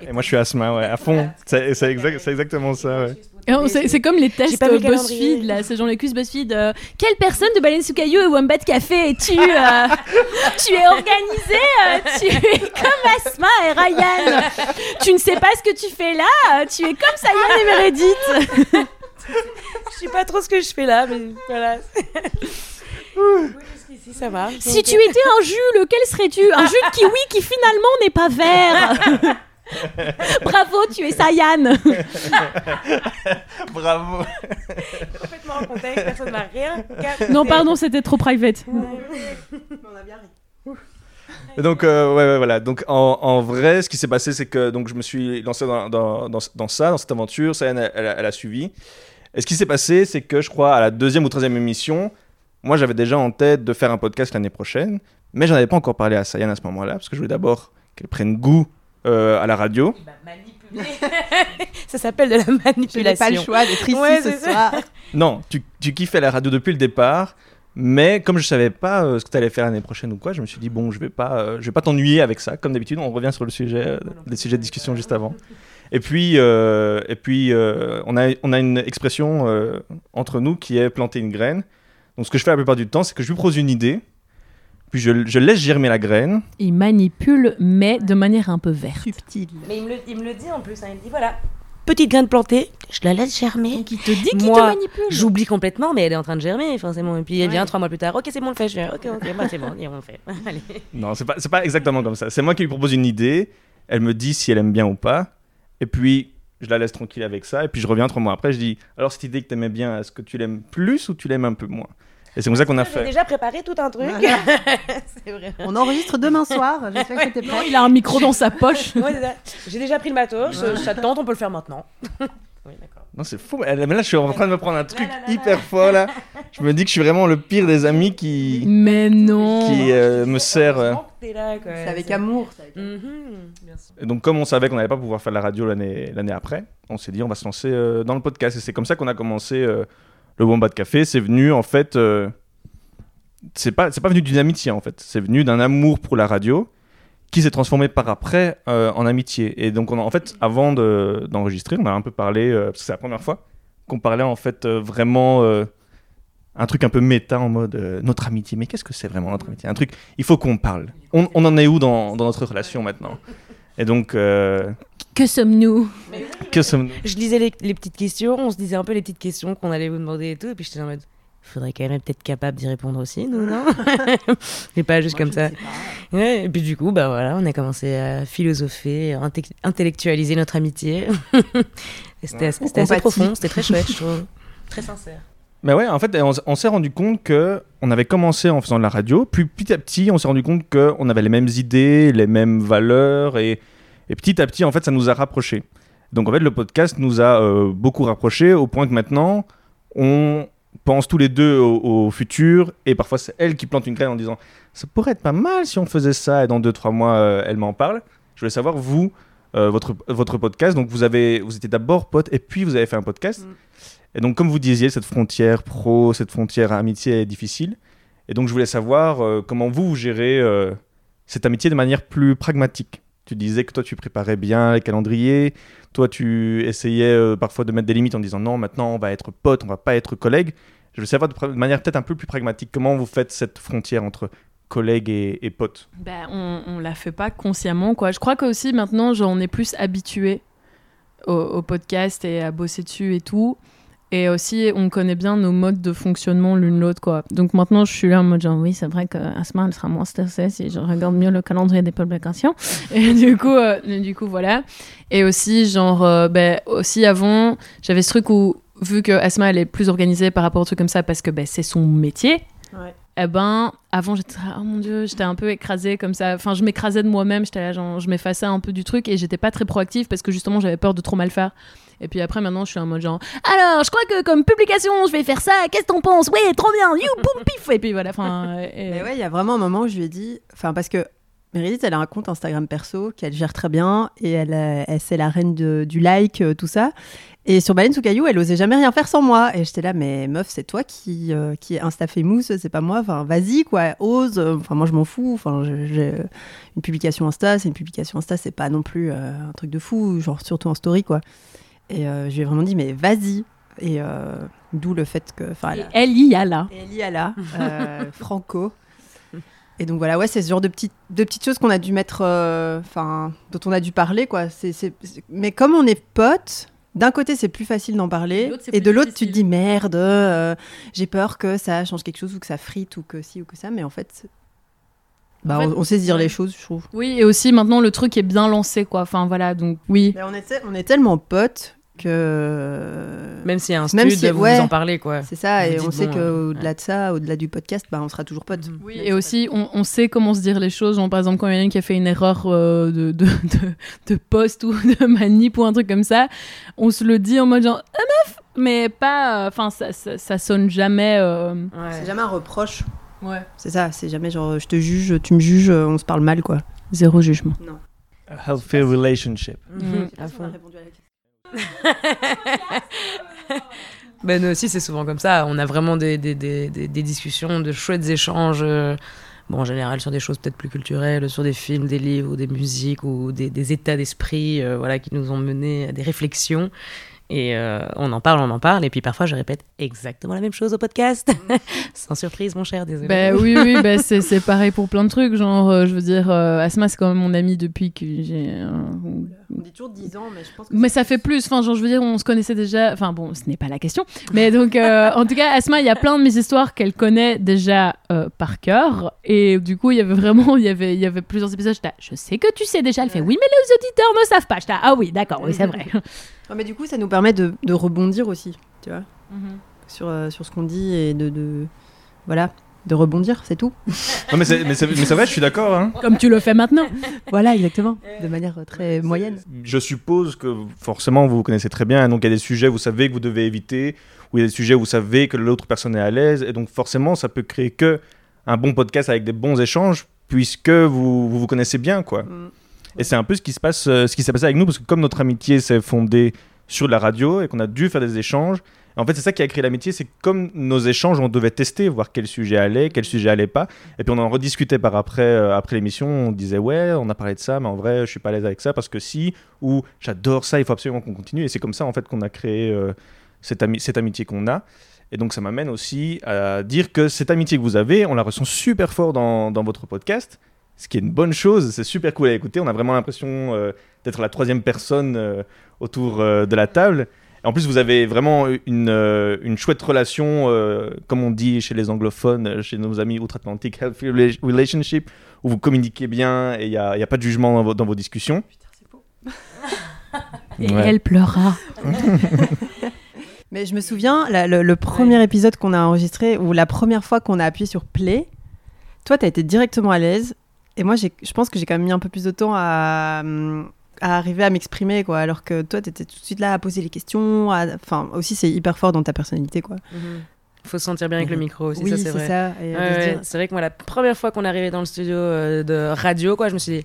Et moi, je suis Asma, ouais, à fond. C'est c'est exact- c'est exactement ça, ouais. C'est c'est comme les tests le BuzzFeed, là, c'est genre les quiz BuzzFeed. euh, Quelle personne de Baleine sous Caillou et Wombat Café es-tu euh, Tu es organisé, euh, tu es comme Asma et Ryan. Tu ne sais pas ce que tu fais là, euh, tu es comme Sayan et Meredith. Je sais pas trop ce que je fais là, mais voilà. Ça. Si tu étais un jus, lequel serais-tu? Un jus de kiwi qui finalement n'est pas vert. Bravo, tu es Sayan. Bravo. complètement en contexte, personne n'a rien capté. Non, pardon, c'était trop private. On a bien ri. Donc, euh, ouais, ouais, voilà. Donc, en, en vrai, ce qui s'est passé, c'est que donc, je me suis lancé dans, dans, dans, dans ça, dans cette aventure. Ça, elle, elle, elle a suivi. Et ce qui s'est passé, c'est que je crois à la deuxième ou troisième émission, moi, j'avais déjà en tête de faire un podcast l'année prochaine, mais j'en avais pas encore parlé à Sayan à ce moment-là, parce que je voulais d'abord qu'elle prenne goût euh, à la radio. Bah, manipuler. ça s'appelle de la Je n'ai manipulation. pas le choix d'être ici Ouais, ce c'est ça. soir. Non, tu, tu kiffais la radio depuis le départ, mais comme je savais pas euh, ce que tu allais faire l'année prochaine ou quoi, je me suis dit, bon, je vais pas, euh, je vais pas t'ennuyer avec ça. Comme d'habitude, on revient sur le sujet, euh, des sujets de discussion juste avant. Et puis, euh, et puis euh, on, a, on a une expression euh, entre nous qui est planter une graine. Donc, ce que je fais la plupart du temps, c'est que je lui propose une idée, puis je, je laisse germer la graine. Il manipule, mais de manière un peu verte. Subtil. Mais il me, le, il me le dit en plus, hein, il me dit voilà, petite graine plantée, je la laisse germer. Donc il te dit qu'il te Moi, manipule. J'oublie complètement, mais elle est en train de germer, forcément. Et puis elle vient trois mois plus tard, ok, c'est bon, on le fait. Je fais, ok, ok, bah, c'est bon, et on le fait. Allez. Non, c'est pas, c'est pas exactement comme ça. C'est moi qui lui propose une idée, elle me dit si elle aime bien ou pas, et puis je la laisse tranquille avec ça, et puis je reviens trois mois après, je dis alors cette idée que t'aimais bien, est-ce que tu l'aimes plus ou tu l'aimes un peu moins? Et c'est comme ça qu'on a J'ai fait. déjà préparé tout un truc. Voilà. c'est vrai. On enregistre demain soir. J'espère que t'es Non, prêt. il a un micro dans sa poche. Ouais. J'ai déjà pris le matos, ça te tente, on peut le faire maintenant. oui, d'accord. Non, c'est fou. Mais là, je suis en train de me prendre un truc là, là, hyper fort là. Je me dis que je suis vraiment le pire des amis qui, Mais non. qui euh, me sert. euh. C'est avec amour. avec. Mhm, bien sûr. Et donc, comme on savait qu'on n'allait pas pouvoir faire la radio l'année l'année après, on s'est dit on va se lancer euh, dans le podcast. Et c'est comme ça qu'on a commencé euh, le Wombat Café. C'est venu en fait. euh, c'est pas, pas venu d'une amitié en fait. C'est venu d'un amour pour la radio qui s'est transformé par après euh, en amitié. Et donc, on a, en fait, avant de- d'enregistrer, on a un peu parlé, euh, parce que c'est la première fois qu'on parlait en fait vraiment. un truc un peu méta en mode notre amitié. Mais qu'est-ce que c'est vraiment notre amitié? Un truc, il faut qu'on parle. On, on en est où dans, dans notre relation maintenant? Et donc, euh, Que sommes-nous? que sommes-nous? Je lisais les, les petites questions, on se disait un peu les petites questions qu'on allait vous demander et tout, et puis j'étais en mode. Faudrait quand même être peut-être capable d'y répondre aussi, nous, non? Et pas juste comme ça. Ouais, et puis du coup, bah voilà, on a commencé à philosopher, à inte- intellectualiser notre amitié. C'était assez, profond, c'était très chouette, je trouve. Très sincère. Mais ouais, en fait, on, s'est rendu compte que on avait commencé en faisant de la radio, puis petit à petit, on s'est rendu compte qu'on avait les mêmes idées, les mêmes valeurs, et, et petit à petit, en fait, ça nous a rapprochés. Donc en fait, le podcast nous a euh, beaucoup rapprochés au point que maintenant, on pense tous les deux au, au futur et parfois c'est elle qui plante une graine en disant ça pourrait être pas mal si on faisait ça et dans 2-3 mois euh, elle m'en parle. Je voulais savoir, vous, euh, votre, votre podcast, donc vous, avez, vous étiez d'abord pote et puis vous avez fait un podcast. Mm. Et donc comme vous disiez, cette frontière pro, cette frontière amitié est difficile. Et donc je voulais savoir euh, comment vous, gérez euh, cette amitié de manière plus pragmatique. Tu disais que toi tu préparais bien les calendriers, toi tu essayais euh, parfois de mettre des limites en disant non maintenant on va être pote, on va pas être collègue. Je veux savoir de, manière peut-être un peu plus pragmatique comment vous faites cette frontière entre collègue et, et pote. Ben, on, on la fait pas consciemment, quoi. Je crois que aussi maintenant, on est plus habitué au, au podcast et à bosser dessus et tout. Et aussi, on connaît bien nos modes de fonctionnement l'une l'autre, quoi. Donc maintenant, je suis là en mode genre, oui, c'est vrai qu'Asma, elle sera moins stressée si je regarde mieux le calendrier des publications. Et du coup, euh, du coup, voilà. Et aussi, genre, euh, ben, aussi avant, j'avais ce truc où, vu que Asma, elle est plus organisée par rapport au truc comme ça, parce que ben, c'est son métier, Ouais. eh ben, avant, j'étais, oh mon dieu, j'étais un peu écrasée comme ça. Enfin, je m'écrasais de moi-même, j'étais là, genre, je m'effaçais un peu du truc et j'étais pas très proactive parce que justement, j'avais peur de trop mal faire. Et puis après, maintenant, je suis en mode genre, alors, je crois que comme publication, je vais faire ça, qu'est-ce que t'en penses? Ouais, trop bien, you, boum, pif Et puis voilà, enfin. et- Mais ouais, il y a vraiment un moment où je lui ai dit, enfin parce que Meredith, elle a un compte Instagram perso qu'elle gère très bien et elle, euh, elle c'est la reine de- du like, euh, tout ça. Et sur Baleine sous caillou, elle osait jamais rien faire sans moi. Et j'étais là, mais meuf, c'est toi qui euh, qui est Insta famous, c'est pas moi. Enfin, vas-y quoi, ose. Enfin, moi je m'en fous. Enfin, j'ai une publication Insta, c'est une publication Insta, c'est pas non plus euh, un truc de fou, genre surtout en story quoi. Et euh, je lui ai vraiment dit, mais vas-y. Et euh, d'où le fait que, elle elle y a là. elle y a là, euh, Franco. Et donc voilà, ouais, c'est ce genre de petites, de petites choses qu'on a dû mettre, enfin, dont on a dû parler, quoi. C'est- c'est- Mais comme on est potes, d'un côté c'est plus facile d'en parler, et de l'autre tu te dis merde, j'ai peur que ça change quelque chose ou que ça frite ou que ci ou que ça, mais en fait, bah, En fait, on, on sait se dire les choses, je trouve. Oui, et aussi maintenant, le truc est bien lancé, quoi. Enfin voilà, donc oui. Mais on, est, te- on est tellement potes que. Même s'il y a un Même stud, si- vous ouais. vous en parlez, quoi. C'est ça, Vous et on sait bon, que euh, qu'au-delà de ça, au-delà du podcast, bah, on sera toujours potes. Mhm. Oui, et aussi, on, on sait comment se dire les choses. Genre, par exemple, quand il y en a une qui a fait une erreur euh, de, de, de, de post ou de manip ou un truc comme ça, on se le dit en mode genre, ah meuf Mais pas. Enfin, ça, ça, ça sonne jamais. euh, Ouais. C'est jamais un reproche. Ouais. C'est ça, c'est jamais genre je te juge, tu me juges, on se parle mal quoi. Zéro jugement. A healthy relationship. Mhm, à fond. Ben nous aussi, c'est souvent comme ça. On a vraiment des, des, des, des, des discussions, de chouettes échanges. euh, Bon, en général, sur des choses peut-être plus culturelles, sur des films, des livres, ou des musiques, ou des, des états d'esprit euh, voilà, qui nous ont mené à des réflexions. Et euh, on en parle, on en parle. Et puis parfois, je répète exactement la même chose au podcast. Sans surprise, mon cher, désolé. Bah oui, oui, bah, c'est c'est pareil pour plein de trucs. Genre, euh, je veux dire, euh, Asma, c'est quand même mon ami depuis que j'ai. euh, On dit toujours 10 ans, mais je pense que. Mais ça fait plus, enfin, genre, je veux dire, on se connaissait déjà. Enfin, bon, ce n'est pas la question. Mais donc, euh, en tout cas, Asma, il y a plein de mes histoires qu'elle connaît déjà euh, par cœur. Et du coup, il y avait vraiment, il y avait, il y avait plusieurs épisodes. Là, je sais que tu sais déjà. Elle fait, oui, mais les auditeurs ne savent pas. Là, ah oui, d'accord, oui, c'est vrai. Ouais, mais du coup, ça nous permet de, de rebondir aussi, tu vois, sur, euh, sur ce qu'on dit et de, de. Voilà, de rebondir, c'est tout. Non, mais c'est mais c'est- mais c'est vrai, je suis d'accord. Hein. Comme tu le fais maintenant. voilà, exactement. De manière euh, très moyenne. Je suppose que forcément vous vous connaissez très bien, donc il y a des sujets vous savez que vous devez éviter, ou il y a des sujets où vous savez que l'autre personne est à l'aise, et donc forcément ça peut créer que un bon podcast avec des bons échanges, puisque vous vous, vous connaissez bien, quoi. Mm. Et c'est un peu ce qui se passe, euh, ce qui s'est passé avec nous, parce que comme notre amitié s'est fondée sur la radio et qu'on a dû faire des échanges, en fait c'est ça qui a créé l'amitié, c'est comme nos échanges, on devait tester, voir quel sujet allait, quel sujet allait pas, et puis on en rediscutait par après, euh, après l'émission, on disait ouais, on a parlé de ça, mais en vrai je suis pas à l'aise avec ça parce que si, ou j'adore ça, il faut absolument qu'on continue, et c'est comme ça en fait qu'on a créé euh, cette, ami- cette amitié qu'on a. Et donc ça m'amène aussi à dire que cette amitié que vous avez, on la ressent super fort dans votre podcast, ce qui est une bonne chose, c'est super cool à écouter. On a vraiment l'impression euh, d'être la troisième personne euh, autour euh, de la table. Et en plus, vous avez vraiment une, euh, une chouette relation, euh, comme on dit chez les anglophones, chez nos amis outre-Atlantique, healthy rela- relationship, où vous communiquez bien et il n'y a, il y a pas de jugement dans vos, dans vos discussions. Et Ouais. elle pleura. Mais je me souviens, la- le, le premier épisode qu'on a enregistré, ou la première fois qu'on a appuyé sur play, toi, tu as été directement à l'aise. Et moi, je pense que j'ai quand même mis un peu plus de temps à, hum, à arriver à m'exprimer, quoi. Alors que toi, t'étais tout de suite là à poser les questions. à- Enfin, aussi, c'est hyper fort dans ta personnalité, quoi. Mhm. Faut se sentir bien avec le micro aussi, oui, ça c'est vrai. Ouais, ouais, C'est vrai que moi, la première fois qu'on est arrivé dans le studio euh, de radio, quoi, je me suis dit,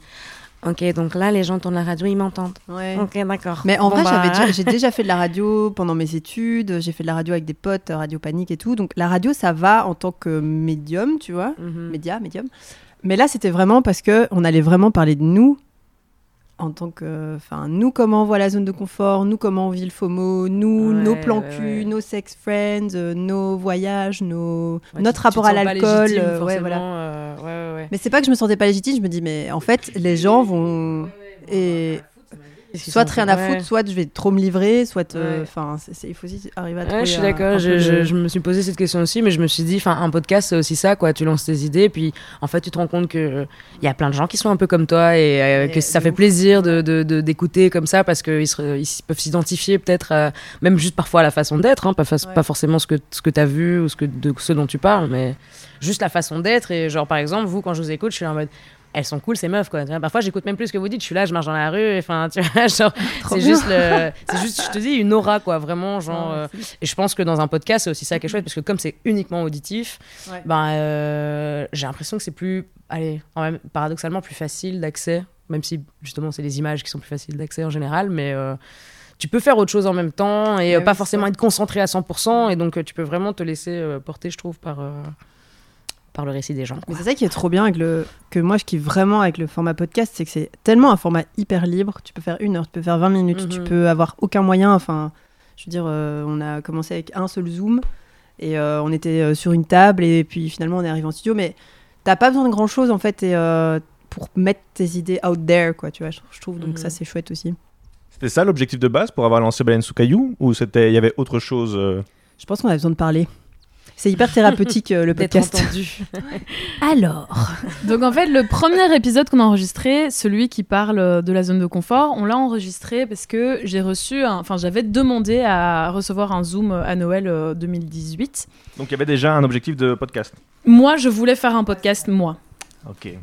ok, donc là, les gens tournent la radio, ils m'entendent. Ouais. Ok, d'accord. Mais en Bon, vrai, bah, j'ai déjà fait de la radio pendant mes études. J'ai fait de la radio avec des potes, euh, Radio Panique et tout. Donc la radio, ça va en tant que médium, tu vois. Mhm. Média, médium. Mais là, c'était vraiment parce que on allait vraiment parler de nous en tant que, enfin, nous comment on voit la zone de confort, nous comment on vit le FOMO, nous Ouais, nos plans cul, ouais. nos sex friends, euh, nos voyages, nos notre tu- rapport tu à l'alcool. euh, ouais, voilà. euh. Mais c'est pas que je me sentais pas légitime, je me dis mais en fait les gens vont et soit rien à foutre, soit je vais trop me livrer, soit euh, enfin il faut aussi arriver à Ouais, trouver. je suis d'accord. Je, me suis posé cette question aussi, mais je me suis dit, enfin, un podcast, c'est aussi ça, quoi. Tu lances tes idées, puis en fait, tu te rends compte que il y a plein de gens qui sont un peu comme toi et euh, Et que ça fait ouf. plaisir de d'écouter comme ça parce qu'ils ils peuvent s'identifier peut-être, euh, même juste parfois à la façon d'être, hein, pas, fa- Ouais. pas forcément ce que ce que t'as vu ou ce que de ce dont tu parles, mais juste la façon d'être. Et genre, par exemple, vous, quand je vous écoute, je suis en mode elles sont cool ces meufs quoi. Parfois j'écoute même plus ce que vous dites. Je suis là, je marche dans la rue. Enfin, tu vois, genre Trop c'est juste le, c'est juste, je te dis une aura quoi, vraiment genre. Ouais, euh, et je pense que dans un podcast c'est aussi ça qui est chouette parce que comme c'est uniquement auditif, Ouais. ben euh, j'ai l'impression que c'est plus, allez, en même, paradoxalement plus facile d'accès, même si justement c'est les images qui sont plus faciles d'accès en général, mais euh, tu peux faire autre chose en même temps et Ouais, oui, pas forcément ça. être concentré à 100% et donc tu peux vraiment te laisser porter, je trouve, par par le récit des gens. Mais c'est ça qui est trop bien avec le que moi je kiffe vraiment avec le format podcast, c'est que c'est tellement un format hyper libre. Tu peux faire une heure, tu peux faire 20 minutes, tu Mhm. peux avoir aucun moyen. Enfin, je veux dire, euh, on a commencé avec un seul zoom et euh, on était euh, sur une table et puis finalement on est arrivé en studio. Mais t'as pas besoin de grand chose en fait et, euh, pour mettre tes idées out there, quoi. Tu vois, je, trouve. Donc Mhm. ça c'est chouette aussi. C'était ça l'objectif de base pour avoir lancé Baleine sous caillou Ou c'était il y avait autre chose euh, Je pense qu'on a besoin de parler. C'est hyper thérapeutique euh, le podcast. entendu. Alors, donc en fait, le premier épisode qu'on a enregistré, celui qui parle euh, de la zone de confort, on l'a enregistré parce que j'ai reçu, un- enfin, j'avais demandé à recevoir un Zoom à Noël euh, 2018. Donc il y avait déjà un objectif de podcast. Moi, je voulais faire un podcast, moi. Ok.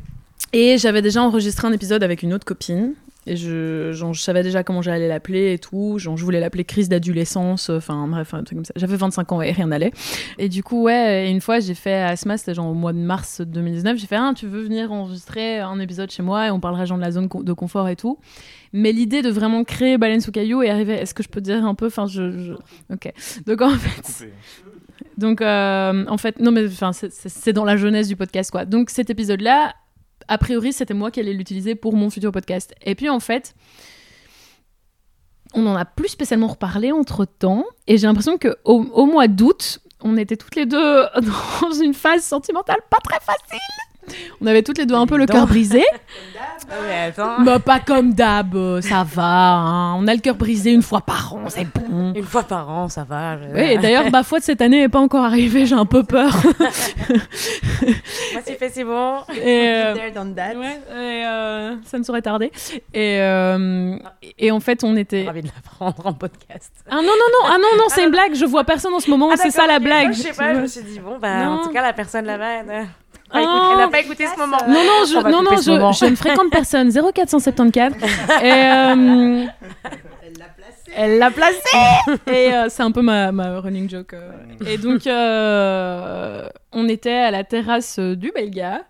Et j'avais déjà enregistré un épisode avec une autre copine. Et je, genre, je savais déjà comment j'allais l'appeler et tout. Genre, je voulais l'appeler crise d'adolescence. Enfin, bref, un truc comme ça. J'avais 25 ans et rien n'allait. Et du coup, ouais, une fois, j'ai fait à Asma, c'était genre au mois de mars 2019. J'ai fait, ah, tu veux venir enregistrer un épisode chez moi et on parlera genre de la zone de confort et tout. Mais l'idée de vraiment créer Baleine sous caillou est arrivée. Est-ce que je peux dire un peu Enfin, je, je- Ok. Donc, en fait, donc, euh, en fait, non, mais enfin, c'est dans la jeunesse du podcast, quoi. Donc, cet épisode-là, a priori, c'était moi qui allais l'utiliser pour mon futur podcast. Et puis, en fait, on n'en a plus spécialement reparlé entre temps. Et j'ai l'impression qu'au au mois d'août, on était toutes les deux dans une phase sentimentale pas très facile. On avait toutes les deux un peu le cœur brisé. mais attends. bah, pas comme d'hab, euh, ça va. hein. On a le cœur brisé une fois par an, c'est bon. Une fois par an, ça va. je- Oui, et d'ailleurs, ma foi de cette année n'est pas encore arrivée, j'ai un peu peur. Moi, c'est fait, c'est bon. Et, euh, There, done that. ouais, et, euh, ça ne saurait tarder. Et, euh, et en fait, on était. J'ai envie de la prendre en podcast. Ah non, non, non, ah non, non, c'est une blague, je vois personne en ce moment, Ah, c'est ça d'accord, la ok. blague. Je sais pas, je me suis dit, bon, bah, Non. en tout cas, la personne là-bas, elle Ah. Pas écouté- elle n'a pas écouté ce moment. Non, non, je, non, non, ne fréquente personne. 0474. et euh, elle l'a placé. Et euh, c'est un peu ma, ma running joke. euh. Et donc, euh, on était à la terrasse du Belga.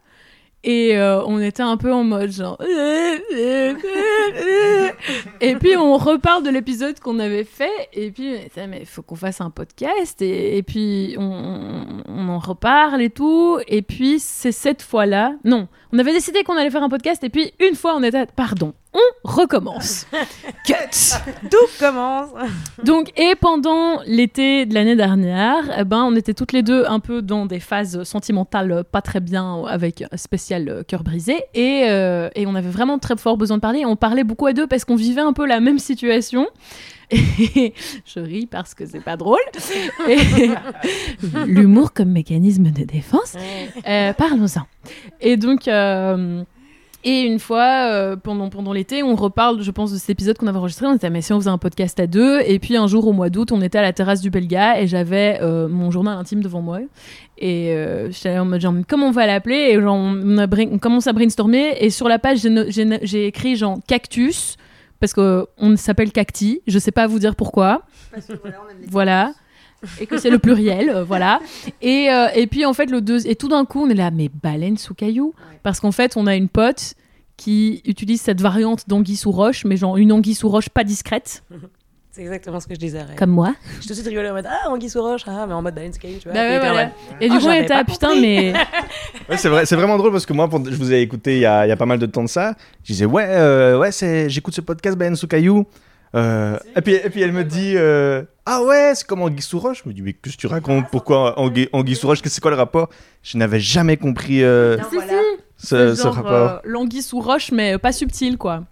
Et euh, on était un peu en mode genre. Et puis on reparle de l'épisode qu'on avait fait. Et puis, mais faut qu'on fasse un podcast. Et, puis on- on en reparle et tout. Et puis c'est cette fois-là. Non, on avait décidé qu'on allait faire un podcast. Et puis une fois, on était. Pardon, on recommence. Cut. Tout commence. Donc, et pendant l'été de l'année dernière, eh ben, on était toutes les deux un peu dans des phases sentimentales pas très bien, avec un spécial cœur brisé. Et, euh, et on avait vraiment très fort besoin de parler. On parlait beaucoup à deux parce qu'on vivait un peu la même situation. Et je ris parce que c'est pas drôle. L'humour comme mécanisme de défense. Euh, Parlons-en. Et donc, euh, et une fois, euh, pendant, pendant l'été, on reparle, je pense, de cet épisode qu'on avait enregistré. On était, mais si on faisait un podcast à deux. Et puis un jour, au mois d'août, on était à la terrasse du Belga et j'avais euh, mon journal intime devant moi. Et euh, j'étais en mode, genre, comment on va l'appeler? Et genre, on, a on commence à brainstormer. Et sur la page, j'ai écrit, genre, cactus parce que on s'appelle cacti. Je sais pas vous dire pourquoi. Voilà. Et que c'est le pluriel, euh, voilà. Et, euh, et puis en fait, le deux... et tout d'un coup, on est là, mais baleine sous caillou Parce qu'en fait, on a une pote qui utilise cette variante d'anguille sous roche, mais genre une anguille sous roche pas discrète, C'est exactement ce que je disais. Ray. comme moi. Je te suis rigolé en mode Ah, Anguille sous roche, ah, mais en mode Baleine Sky, tu vois. Bah ouais, voilà. Et du Ah, coup, j'avais était là, putain, mais. Ouais, c'est vrai, c'est vraiment drôle parce que moi, je vous ai écouté il y a, il y a pas mal de temps de ça. Je disais ouais, euh, ouais, c'est, j'écoute ce podcast Ben sous caillou. Euh, et puis, et puis elle me dit euh, ah ouais, c'est comme Anguille sous roche. Je me dis mais qu'est-ce que tu racontes? Pourquoi Anguille, Anguille sous roche? C'est quoi le rapport? Je n'avais jamais compris euh, Si, si. ce, genre, rapport. euh, l'anguille sous roche, mais pas subtil, quoi.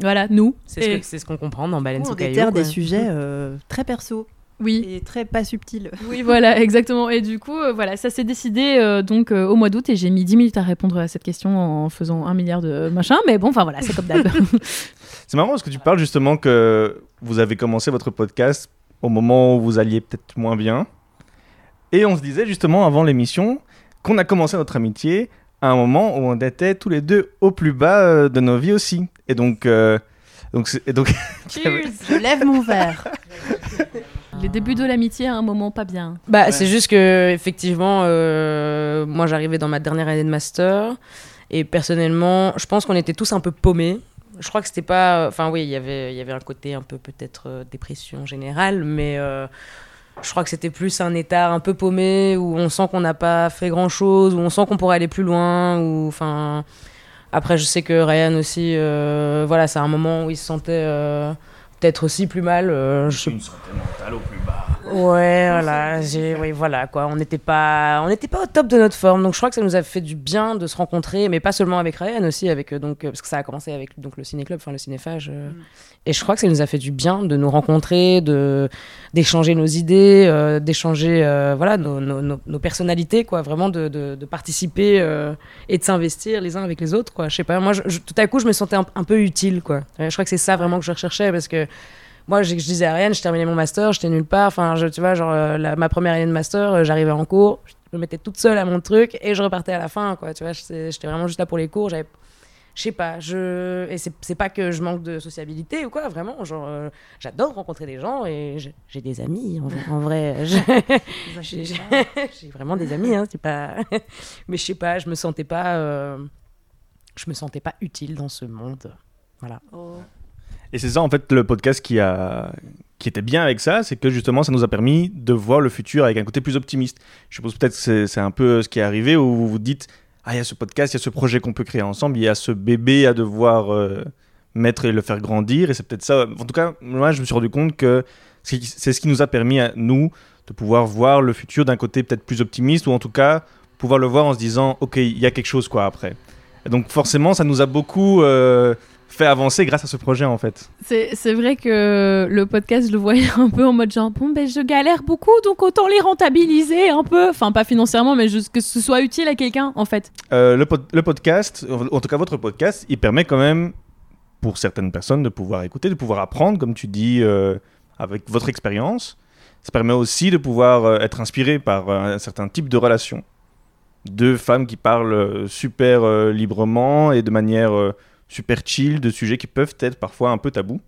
Voilà, nous. C'est ce qu'on comprend dans Baleine On sous caillou. déterre des sujets euh, très perso Oui. et très pas subtils. Oui, voilà, exactement. Et du coup, euh, voilà, ça s'est décidé euh, donc euh, au mois d'août et j'ai mis 10 minutes à répondre à cette question en faisant un milliard de machins. Mais bon, enfin voilà, c'est comme d'hab. C'est marrant parce que tu parles justement que vous avez commencé votre podcast au moment où vous alliez peut-être moins bien. Et on se disait justement avant l'émission qu'on a commencé notre amitié à un moment où on était tous les deux au plus bas euh, de nos vies aussi. Et donc, euh, donc, et donc Je lève mon verre. Les débuts de l'amitié à un moment pas bien. Bah, c'est juste que effectivement, euh, moi j'arrivais dans ma dernière année de master et personnellement, je pense qu'on était tous un peu paumés. Je crois que c'était pas, enfin oui, il y avait, il y avait un côté un peu peut-être euh, dépression générale, mais euh, je crois que c'était plus un état un peu paumé où on sent qu'on n'a pas fait grand chose, où on sent qu'on pourrait aller plus loin, ou enfin. Après, je sais que Ryan aussi, euh, voilà, c'est un moment où il se sentait euh, peut-être aussi plus mal. euh, je une santé mentale au plus bas. Ouais, voilà, j'ai, oui, voilà, quoi. On n'était pas, on n'était pas au top de notre forme, donc je crois que ça nous a fait du bien de se rencontrer, mais pas seulement avec Ryan, aussi avec euh, donc, euh, parce que ça a commencé avec donc le ciné club, enfin le cinéphage, euh, et je crois que ça nous a fait du bien de nous rencontrer, de d'échanger nos idées, euh, d'échanger, euh, voilà, nos, nos, nos- nos personnalités, quoi, vraiment de, de, de participer euh, et de s'investir les uns avec les autres, quoi. Je sais pas, moi, je- je- tout à coup, je me sentais un, un peu utile, quoi. Ouais, je crois que c'est ça vraiment que je recherchais, parce que moi, je, je disais à Ariane, je terminais mon master, j'étais nulle part. Enfin, je, tu vois, genre, euh, la- ma première année de master, euh, j'arrivais en cours, je me mettais toute seule à mon truc et je repartais à la fin, quoi. Tu vois, j'étais vraiment juste là pour les cours. J'avais, je sais pas, je et c'est pas que je manque de sociabilité ou quoi, vraiment. Genre, euh, j'adore rencontrer des gens et j'ai des amis en, vrai- en vrai. Je- J'ai vraiment des amis, hein, c'est pas. Mais je sais pas, je me sentais pas, euh, je me sentais pas utile dans ce monde. Voilà. Et c'est ça en fait le podcast qui a qui était bien avec ça, c'est que justement ça nous a permis de voir le futur avec un côté plus optimiste. Je suppose peut-être que c'est- un peu ce qui est arrivé où vous vous dites ah il y a ce podcast, il y a ce projet qu'on peut créer ensemble, il y a ce bébé à devoir euh, mettre et le faire grandir et c'est peut-être ça. En tout cas moi je me suis rendu compte que c'est ce qui nous a permis à nous de pouvoir voir le futur d'un côté peut-être plus optimiste ou en tout cas pouvoir le voir en se disant ok il y a quelque chose quoi après. Donc forcément ça nous a beaucoup euh, fait avancer grâce à ce projet en fait. C'est vrai que le podcast, je le voyais un peu en mode genre, bon, ben je galère beaucoup, donc autant les rentabiliser un peu. Enfin, pas financièrement, mais juste que ce soit utile à quelqu'un, en fait. Euh, le, pod- le podcast, en tout cas votre podcast, il permet quand même pour certaines personnes de pouvoir écouter, de pouvoir apprendre, comme tu dis, euh, avec votre expérience. Ça permet aussi de pouvoir euh, être inspiré par euh, un certain type de relation. Deux femmes qui parlent super librement et de manière super chill de sujets qui peuvent être parfois un peu tabous.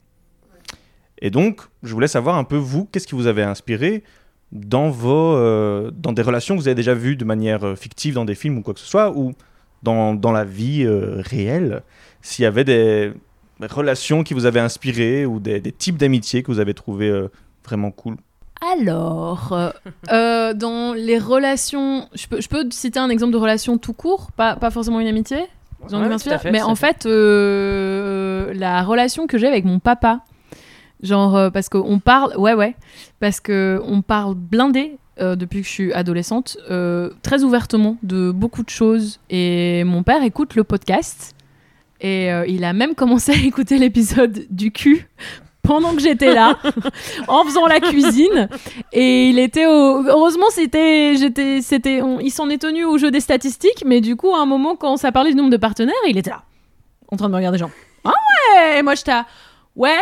Et donc, je voulais savoir un peu vous, qu'est-ce qui vous avait inspiré dans vos euh, dans des relations que vous avez déjà vues de manière euh, fictive dans des films ou quoi que ce soit ou dans, dans la vie euh, réelle s'il y avait des relations qui vous avaient inspiré ou des, types d'amitié que vous avez trouvé vraiment cool? Alors, dans les relations, je peux, je peux citer un exemple de relation tout court, pas, pas forcément une amitié? J'en ai Mais en fait. euh, la relation que j'ai avec mon papa, genre euh, parce qu'on parle, ouais ouais, parce que on parle blindé euh, depuis que je suis adolescente, très ouvertement de beaucoup de choses. Et mon père écoute le podcast et il a même commencé à écouter l'épisode du cul pendant que j'étais là, en faisant la cuisine. Et il était au... heureusement c'était j'étais c'était on- il s'en est tenu au jeu des statistiques, mais du coup à un moment quand ça parlait du nombre de partenaires, il était là, en train de me regarder genre ah ouais, et moi j'étais ouais.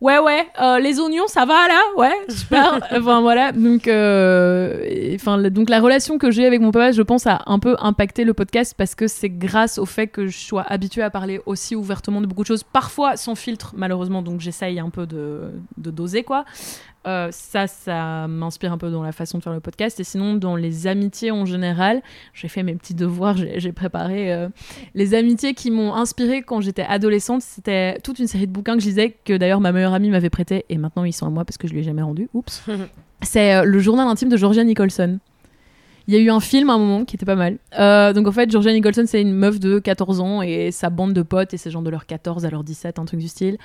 Ouais, ouais, euh, les oignons, ça va là? Ouais, super. enfin voilà, donc, euh, et- enfin, donc la relation que j'ai avec mon papa, je pense, a un peu impacté le podcast parce que c'est grâce au fait que je sois habituée à parler aussi ouvertement de beaucoup de choses, parfois sans filtre, malheureusement, donc j'essaye un peu de, de doser quoi. Euh, ça, ça m'inspire un peu dans la façon de faire le podcast. Et sinon, dans les amitiés en général, j'ai fait mes petits devoirs, j'ai préparé euh, les amitiés qui m'ont inspiré quand j'étais adolescente. C'était toute une série de bouquins que je lisais, que d'ailleurs ma meilleure amie m'avait prêté, et maintenant ils sont à moi parce que je ne l'ai jamais rendu. Oups. C'est euh, le journal intime de Georgia Nicholson. Il y a eu un film à un moment qui était pas mal. Euh, donc en fait, Georgia Nicholson, c'est une meuf de 14 ans et sa bande de potes, et c'est genre de leurs 14 à leurs 17, un truc du style.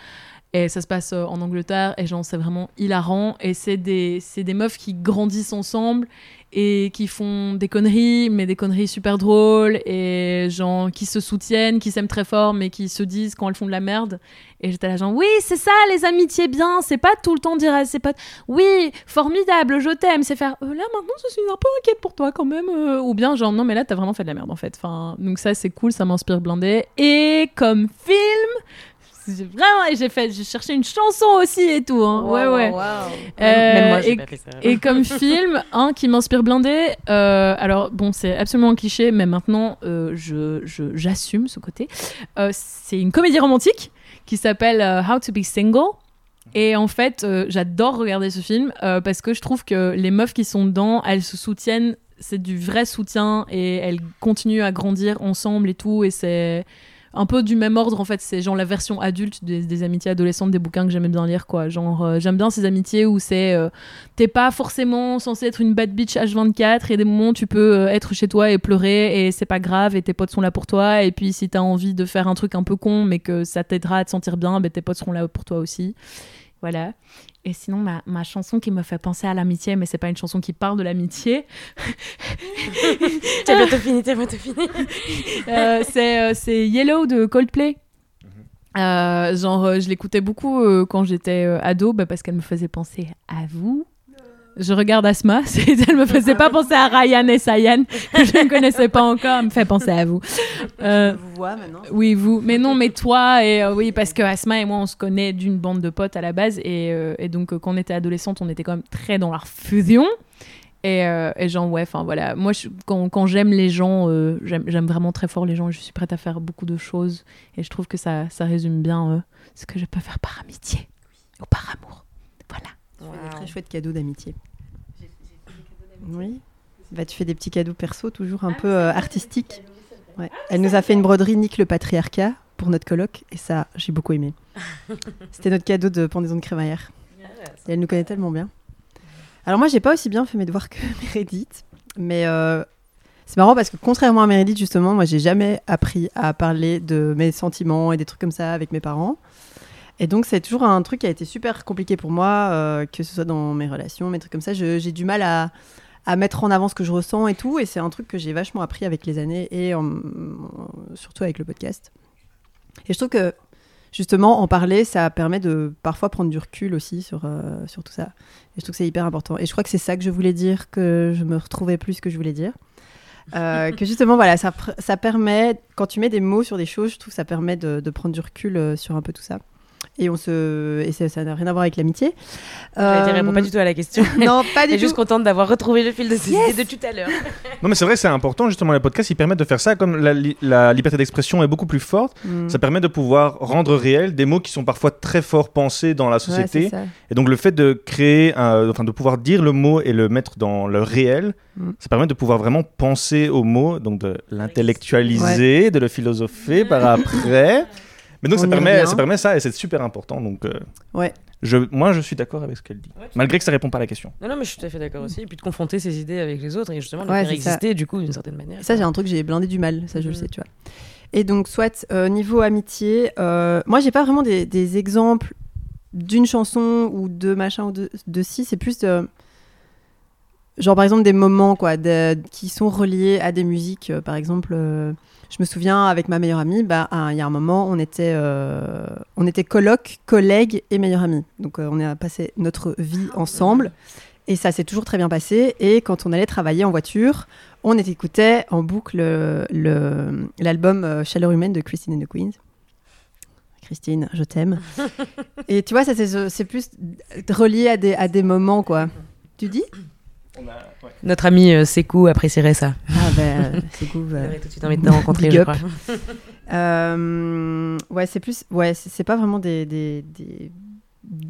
Et ça se passe euh, en Angleterre, et genre c'est vraiment hilarant. Et c'est des, c'est des meufs qui grandissent ensemble et qui font des conneries, mais des conneries super drôles, et genre qui se soutiennent, qui s'aiment très fort, mais qui se disent quand elles font de la merde. Et j'étais là, genre, oui, c'est ça, les amitiés bien, c'est pas tout le temps dire ses potes, oui, formidable, je t'aime, c'est faire, Euh, là maintenant je suis un peu inquiète pour toi quand même, euh, ou bien genre, non, mais là t'as vraiment fait de la merde en fait. Enfin, donc ça c'est cool, ça m'inspire blindé. Et comme film, j'ai vraiment, et j'ai fait, j'ai cherché une chanson aussi et tout, hein. ouais, ouais. Euh, Même moi, j'ai et- pas fait ça. et comme film, un qui m'inspire blindé, euh, alors bon, c'est absolument un cliché, mais maintenant euh, je, je- j'assume ce côté. Euh, c'est une comédie romantique qui s'appelle euh, How to Be Single. Et en fait, euh, j'adore regarder ce film euh, parce que je trouve que les meufs qui sont dedans, elles se soutiennent, c'est du vrai soutien et elles continuent à grandir ensemble et tout. Et c'est un peu du même ordre en fait. C'est genre la version adulte des, amitiés adolescentes des bouquins que j'aimais bien lire quoi. Genre, euh, j'aime bien ces amitiés où c'est. euh, t'es pas forcément censé être une bad bitch H24 et des moments tu peux euh, être chez toi et pleurer et c'est pas grave et tes potes sont là pour toi et puis si t'as envie de faire un truc un peu con mais que ça t'aidera à te sentir bien ben tes potes seront là pour toi aussi voilà et sinon ma, ma chanson qui me fait penser à l'amitié mais c'est pas une chanson qui parle de l'amitié T'as bientôt fini, t'as bientôt fini. euh, c'est euh, c'est Yellow de Coldplay Euh, genre, euh, je l'écoutais beaucoup euh, quand j'étais euh, ado bah, parce qu'elle me faisait penser à vous. Je regarde Asma, elle me faisait pas penser à Ryan et Sayan, que je ne connaissais pas encore, elle me fait penser à vous. Euh, vous vois maintenant. oui, vous. Mais non, mais toi, et euh, oui, parce que Asma et moi, on se connaît d'une bande de potes à la base. Et, euh, et donc, euh, quand on était adolescente, on était quand même très dans la fusion. Et, et genre, ouais, enfin voilà. Moi, je- quand, quand j'aime les gens, j'aime vraiment très fort les gens. Je suis prête à faire beaucoup de choses. Et je trouve que ça, ça résume bien ce que je peux faire par amitié ou par amour. Voilà. Tu fais des très chouettes cadeaux d'amitié. Oui. Bah, tu fais des petits cadeaux perso, toujours un peu euh, artistiques. Ouais. Elle nous a fait une broderie Nick le patriarcat pour notre colloque et ça, j'ai beaucoup aimé. C'était notre cadeau de pendaison de crémaillère. Et elle nous connaît tellement bien. Alors moi, j'ai pas aussi bien fait mes devoirs que Meredith, mais euh, c'est marrant parce que contrairement à Meredith, justement, moi, j'ai jamais appris à parler de mes sentiments et des trucs comme ça avec mes parents. Et donc, c'est toujours un truc qui a été super compliqué pour moi, euh, que ce soit dans mes relations, mes trucs comme ça. J'ai du mal à, à mettre en avant ce que je ressens et tout. Et c'est un truc que j'ai vachement appris avec les années et en- surtout avec le podcast. Et je trouve que justement, en parler, ça permet de parfois prendre du recul aussi sur, euh, sur tout ça. Et je trouve que c'est hyper important. Et je crois que c'est ça que je voulais dire, que je me retrouvais plus que je voulais dire. Euh, que justement, voilà, ça, ça permet, quand tu mets des mots sur des choses, je trouve que ça permet de, de prendre du recul euh, sur un peu tout ça. Et, on se... et ça n'a rien à voir avec l'amitié. Euh, réponds pas du tout à la question. Non, pas du suis juste tout. contente d'avoir retrouvé le fil de ces Yes idées de tout à l'heure. Non, mais c'est vrai, c'est important justement. Les podcasts, ils permettent de faire ça. Comme la, li- la liberté d'expression est beaucoup plus forte, Mm. ça permet de pouvoir rendre réel des mots qui sont parfois très fort pensés dans la société. et donc, le fait de créer, un- enfin, de pouvoir dire le mot et le mettre dans le réel, Mm. ça permet de pouvoir vraiment penser au mot, donc de l'intellectualiser, de le philosopher par après. Mais donc, On ça permet, ça permet ça et c'est super important. Donc, euh, Ouais. je, moi, je suis d'accord avec ce qu'elle dit, Ouais, malgré que ça répond pas à la question. Non, non, mais je suis tout à fait d'accord aussi. Et puis de confronter ses idées avec les autres et justement de Ouais, faire c'est ça. exister du coup d'une certaine manière. Ça, j'ai un truc, j'ai blindé du mal, ça je le Mhm. sais, tu vois. Et donc, soit euh, niveau amitié, euh, moi j'ai pas vraiment des, des exemples d'une chanson ou de machin ou de, de ci, c'est plus euh, genre par exemple des moments quoi, de- qui sont reliés à des musiques. euh, par exemple, euh, je me souviens avec ma meilleure amie, bah, il y a un moment, on était, euh, on était coloc, collègues et meilleure amie. Donc euh, on a passé notre vie ensemble. Et ça s'est toujours très bien passé. Et quand on allait travailler en voiture, on écoutait en boucle le- le- l'album Chaleur humaine de Christine and the Queens, Christine, je t'aime. et tu vois, ça c'est c'est plus relié à des, à des moments, quoi. Tu dis? Notre ami euh, Sekou apprécierait ça. Ah ben, c'est cool. euh. Tout de suite envie de te rencontrer, je crois. Euh, ouais, c'est plus. Ouais, c'est pas vraiment des, des, des-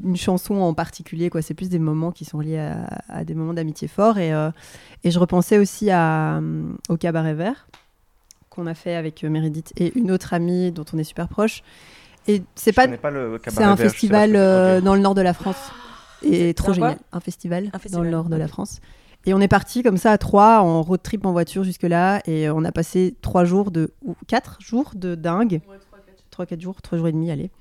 une chanson en particulier, quoi. C'est plus des moments qui sont liés à, à des moments d'amitié forts. Et, euh, et je repensais aussi à, euh, au Cabaret Vert qu'on a fait avec euh, Meredith et une autre amie dont on est super proche. Et c'est pas. C'est un festival euh, dans le nord de la France. Et C'est trop génial. Un festival, Un dans le nord de la. France. Et on est parti comme ça à trois en road trip en voiture jusque-là. Et on a passé trois jours de. ou quatre jours de dingue. Trois, quatre jours, trois jours et demi, allez.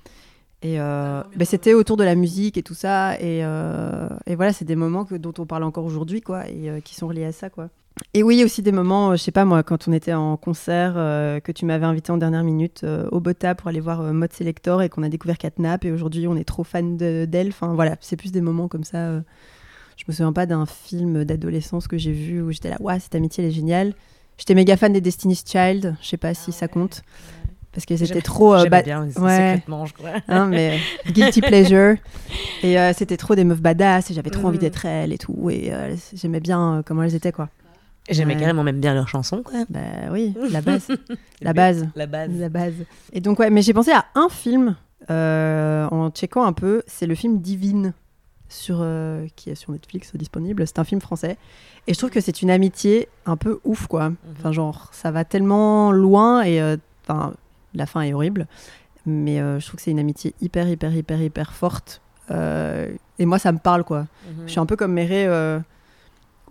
Et euh, ben, c'était autour de la musique et tout ça. Et, euh, et voilà, c'est des moments que, dont on parle encore aujourd'hui, quoi. Et euh, qui sont reliés à ça, quoi. Et oui, aussi des moments, euh, je sais pas moi, quand on était en concert, euh, que tu m'avais invité en dernière minute euh, au Bota pour aller voir euh, Mode Selector et qu'on a découvert Catnap et aujourd'hui on est trop fan de- d'elle. Enfin voilà, c'est plus des moments comme ça. Je me souviens pas d'un film d'adolescence que j'ai vu où j'étais là, waouh, cette amitié elle est géniale. J'étais méga fan des Destiny's Child, je sais pas si ça compte. Parce que c'était trop. euh, J'aimais ba- bien, ouais. secrètement, je crois. hein, mais guilty pleasure. Et c'était trop des meufs badass et j'avais trop envie Mhm. d'être elle et tout. Et j'aimais bien comment elles étaient, quoi. J'aimais Ouais. carrément même bien leurs chansons, quoi. Bah oui, la base. la base. La base. La base. Et donc, ouais, mais j'ai pensé à un film euh, en checkant un peu. C'est le film Divine, sur, euh, qui est sur Netflix disponible. C'est un film français. Et je trouve que c'est une amitié un peu ouf, quoi. Enfin, genre, ça va tellement loin et euh, la fin est horrible. Mais euh, je trouve que c'est une amitié hyper, hyper, hyper, hyper forte. Euh, et moi, ça me parle, quoi. Mhm. Je suis un peu comme Méré, euh,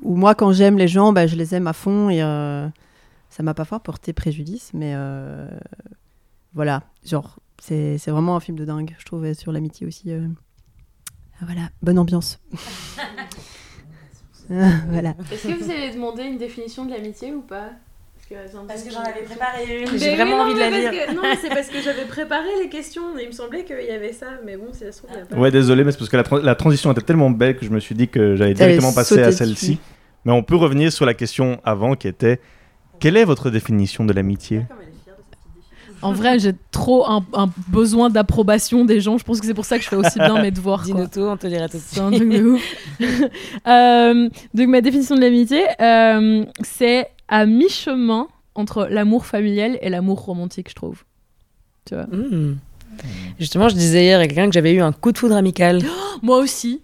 où moi, quand j'aime les gens, bah, je les aime à fond et euh, ça m'a pas fort porté préjudice, mais euh, voilà, genre, c'est c'est vraiment un film de dingue, je trouve, sur l'amitié aussi. euh. Ah, Voilà, bonne ambiance. Voilà. Est-ce que vous allez demander une définition de l'amitié ou pas? Parce que j'en avais préparé une. J'ai oui, vraiment non, envie de la lire. que- non, c'est parce que j'avais préparé les questions et il me semblait qu'il y avait ça, mais bon, si ça se trouve, il y a pas. Ouais, désolé, mais c'est parce que la, tra- la transition était tellement belle que je me suis dit que j'allais directement passer à celle-ci. Mais on peut revenir sur la question avant qui était quelle est votre définition de l'amitié? En vrai, j'ai trop un, un besoin d'approbation des gens. Je pense que c'est pour ça que je fais aussi bien mes devoirs. Dis-nous tout, on te dira tout de C'est un suite. truc de ouf. Euh, donc ma définition de l'amitié, euh, c'est à mi-chemin entre l'amour familial et l'amour romantique, je trouve. Tu vois. Hmm. Justement, je disais hier à quelqu'un que j'avais eu un coup de foudre amical. Moi aussi.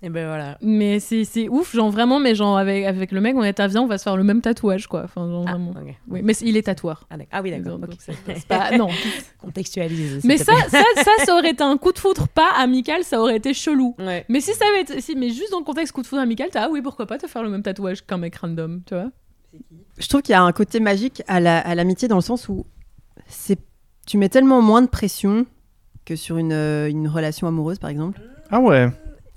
Et ben voilà. Mais c'est ouf, genre vraiment, mais genre avec, avec le mec, on est à viens, on va se faire le même tatouage, quoi. Enfin, genre Ah, vraiment. Oui, mais il est tatoueur. Ah. Ah oui, d'accord. Donc, ok. c'est- c'est pas- non. Contextualise. Mais ça, ça, ça, ça aurait été un coup de foudre pas amical, ça aurait été chelou. Ouais. Mais si ça avait été, si, mais juste dans le contexte coup de foudre amical, t'as ah oui, pourquoi pas te faire le même tatouage qu'un mec random, tu vois. Je trouve qu'il y a un côté magique à la- à l'amitié dans le sens où c'est tu mets tellement moins de pression que sur une, euh, une relation amoureuse, par exemple. Ah ouais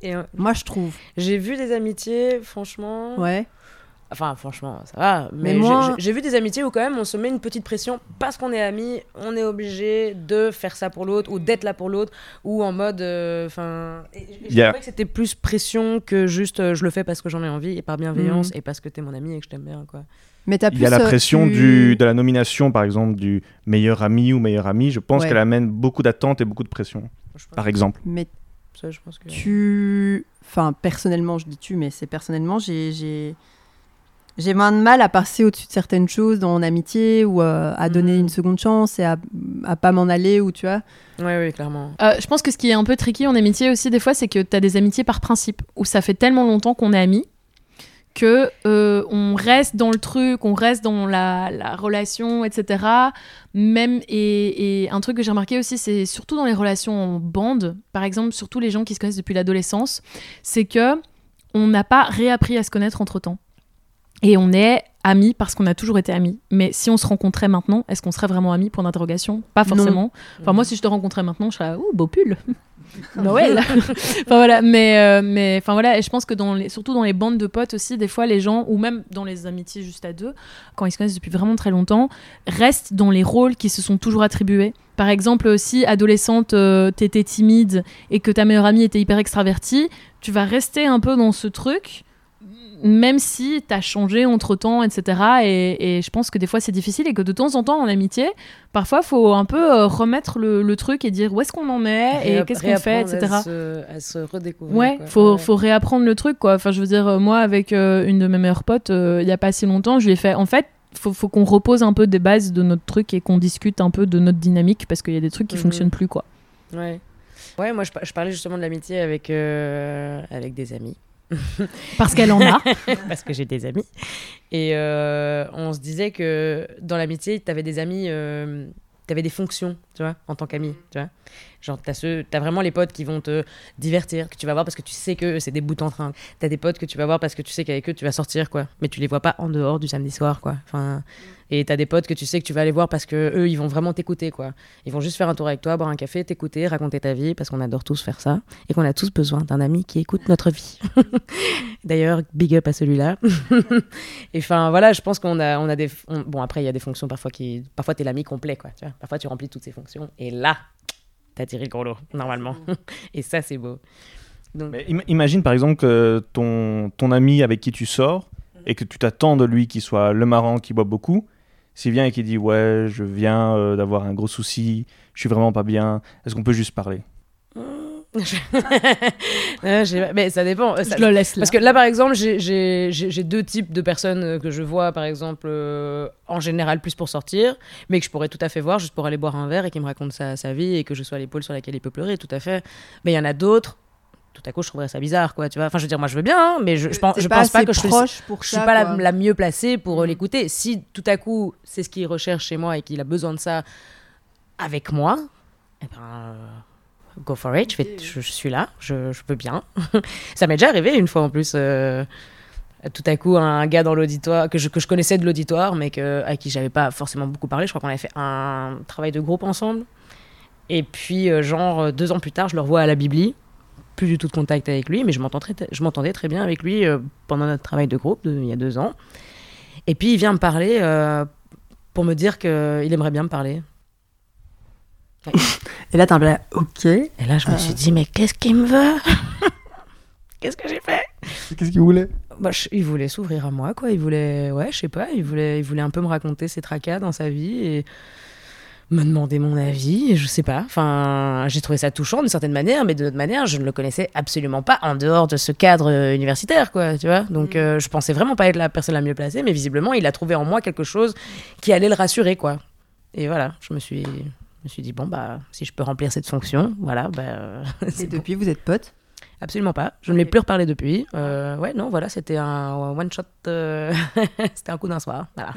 Et euh, Moi, je trouve. j'ai vu des amitiés, franchement. Ouais. Enfin, franchement, ça va. Mais, moi- j'ai vu des amitiés où quand même on se met une petite pression parce qu'on est amis, on est obligé de faire ça pour l'autre ou d'être là pour l'autre ou en mode. euh, Enfin, je Yeah. que c'était plus pression que juste euh, je le fais parce que j'en ai envie et par bienveillance Mhm. et parce que t'es mon ami et que je t'aime bien quoi. Mais t'as Il y a plus, la euh, pression tu- du, de la nomination, par exemple, du meilleur ami ou meilleure amie. Je pense Ouais. qu'elle amène beaucoup d'attentes et beaucoup de pression, par exemple. Mais ça, je pense que. tu. Enfin, personnellement, je dis tu, mais c'est personnellement, j'ai. J'ai... Moins de mal à passer au-dessus de certaines choses dans mon amitié ou euh, à donner Mhm. une seconde chance et à, à pas m'en aller ou tu vois. Ouais, oui, clairement. Euh, je pense que ce qui est un peu tricky en amitié aussi, des fois, c'est que tu as des amitiés par principe, où ça fait tellement longtemps qu'on est amis que euh, on reste dans le truc, on reste dans la, la relation, etc. Même et, et un truc que j'ai remarqué aussi, c'est surtout dans les relations en bande, par exemple, surtout les gens qui se connaissent depuis l'adolescence, c'est que on n'a pas réappris à se connaître entre temps. Et on est amis parce qu'on a toujours été amis. Mais si on se rencontrait maintenant, est-ce qu'on serait vraiment amis Point d'interrogation. Pas Non. forcément. Enfin, moi, si je te rencontrais maintenant, je serais ouh, beau pull. Noël. enfin voilà, mais euh, mais enfin voilà, et je pense que dans les, surtout dans les bandes de potes aussi, des fois les gens ou même dans les amitiés juste à deux, quand ils se connaissent depuis vraiment très longtemps, restent dans les rôles qui se sont toujours attribués. Par exemple, si adolescente euh, t'étais timide et que ta meilleure amie était hyper extravertie, tu vas rester un peu dans ce truc même si t'as changé entre temps, etc. Et, et je pense que des fois c'est difficile et que de temps en temps en amitié, parfois faut un peu euh, remettre le, le truc et dire où est-ce qu'on en est et qu'est-ce qu'on fait, etc. À se, à se redécouvrir. Ouais, quoi. faut, Ouais. faut réapprendre le truc, quoi. Enfin, je veux dire, euh, moi, avec euh, une de mes meilleures potes, euh, il y a pas si longtemps, je lui ai fait, en fait, faut, faut qu'on repose un peu des bases de notre truc et qu'on discute un peu de notre dynamique parce qu'il y a des trucs qui Mhm. fonctionnent plus, quoi. Ouais. Ouais, moi je, je parlais justement de l'amitié avec, euh, avec des amis. Parce qu'elle en a. parce que j'ai des amis. Et euh, on se disait que dans l'amitié, tu avais des amis, euh, tu avais des fonctions, tu vois, en tant qu'ami, tu vois. Genre, tu as, vraiment les potes qui vont te divertir, que tu vas voir parce que tu sais que c'est des bouts en train. Tu as des potes que tu vas voir parce que tu sais qu'avec eux, tu vas sortir, quoi. Mais tu les vois pas en dehors du samedi soir, quoi. Enfin, et tu as des potes que tu sais que tu vas aller voir parce que eux, ils vont vraiment t'écouter, quoi. Ils vont juste faire un tour avec toi, boire un café, t'écouter, raconter ta vie, parce qu'on adore tous faire ça. Et qu'on a tous besoin d'un ami qui écoute notre vie. D'ailleurs, big up à celui-là. Et enfin, voilà, je pense qu'on a, on a des. on- bon, après, il y a des fonctions parfois qui. Parfois, t'es l'ami complet, quoi. Tu vois parfois, tu remplis toutes ces fonctions. Et là, t'as tiré le gros lot, normalement. Et ça, c'est beau. Donc, Mais im- imagine par exemple que ton, ton ami avec qui tu sors et que tu t'attends de lui qu'il soit le marrant qui boit beaucoup, s'il vient et qu'il dit ouais je viens euh, d'avoir un gros souci, je suis vraiment pas bien, est-ce qu'on peut juste parler? Euh, mais ça dépend. Ça- je le laisse là. Parce que là, par exemple, j'ai- deux types de personnes euh, que je vois, par exemple, euh, en général, plus pour sortir, mais que je pourrais tout à fait voir juste pour aller boire un verre et qui me raconte sa, sa vie et que je sois l'épaule sur laquelle il peut pleurer, tout à fait. Mais il y en a d'autres, tout à coup, je trouverais ça bizarre, quoi, tu vois. Enfin, je veux dire, moi, je veux bien, hein, mais je, je pense, je pense pas que je suis, proche pour je suis ça, pas la, mieux placée pour euh, l'écouter. Si tout à coup, c'est ce qu'il recherche chez moi et qu'il a besoin de ça avec moi, eh ben. euh, Go for it, je, vais- je, je suis là, je, peux bien. ça m'est déjà arrivé une fois en plus. euh, tout à coup, un gars dans l'auditoire que je, que je connaissais de l'auditoire, mais que, à qui j'avais pas forcément beaucoup parlé. Je crois qu'on avait fait un travail de groupe ensemble. Et puis, genre, deux ans plus tard, je le revois à la Bibli. Plus du tout de contact avec lui, mais je m'entendais très, bien avec lui euh, pendant notre travail de groupe de- il y a deux ans. Et puis, il vient me parler euh, pour me dire qu'il aimerait bien me parler. Et là, t'es un peu là, ok. Et là, je me suis dit, mais qu'est-ce qu'il me veut? Qu'est-ce que j'ai fait? Qu'est-ce qu'il voulait? Bah, je- Il voulait s'ouvrir à moi, quoi. Il voulait, ouais, je sais pas, il voulait, il voulait un peu me raconter ses tracas dans sa vie et me demander mon avis. Je sais pas. Enfin, j'ai trouvé ça touchant d'une certaine manière, mais de l'autre manière, je ne le connaissais absolument pas en dehors de ce cadre euh, universitaire, quoi. Tu vois. Donc, euh, je pensais vraiment pas être la personne la mieux placée, mais visiblement, il a trouvé en moi quelque chose qui allait le rassurer, quoi. Et voilà, je me suis, je me suis dit bon bah, si je peux remplir cette fonction, voilà, bah. euh, Et bon. depuis, vous êtes potes Absolument pas. Je ne l'ai plus reparlé depuis. Euh, ouais, non, voilà, c'était un one shot. euh, c'était un coup d'un soir. Voilà.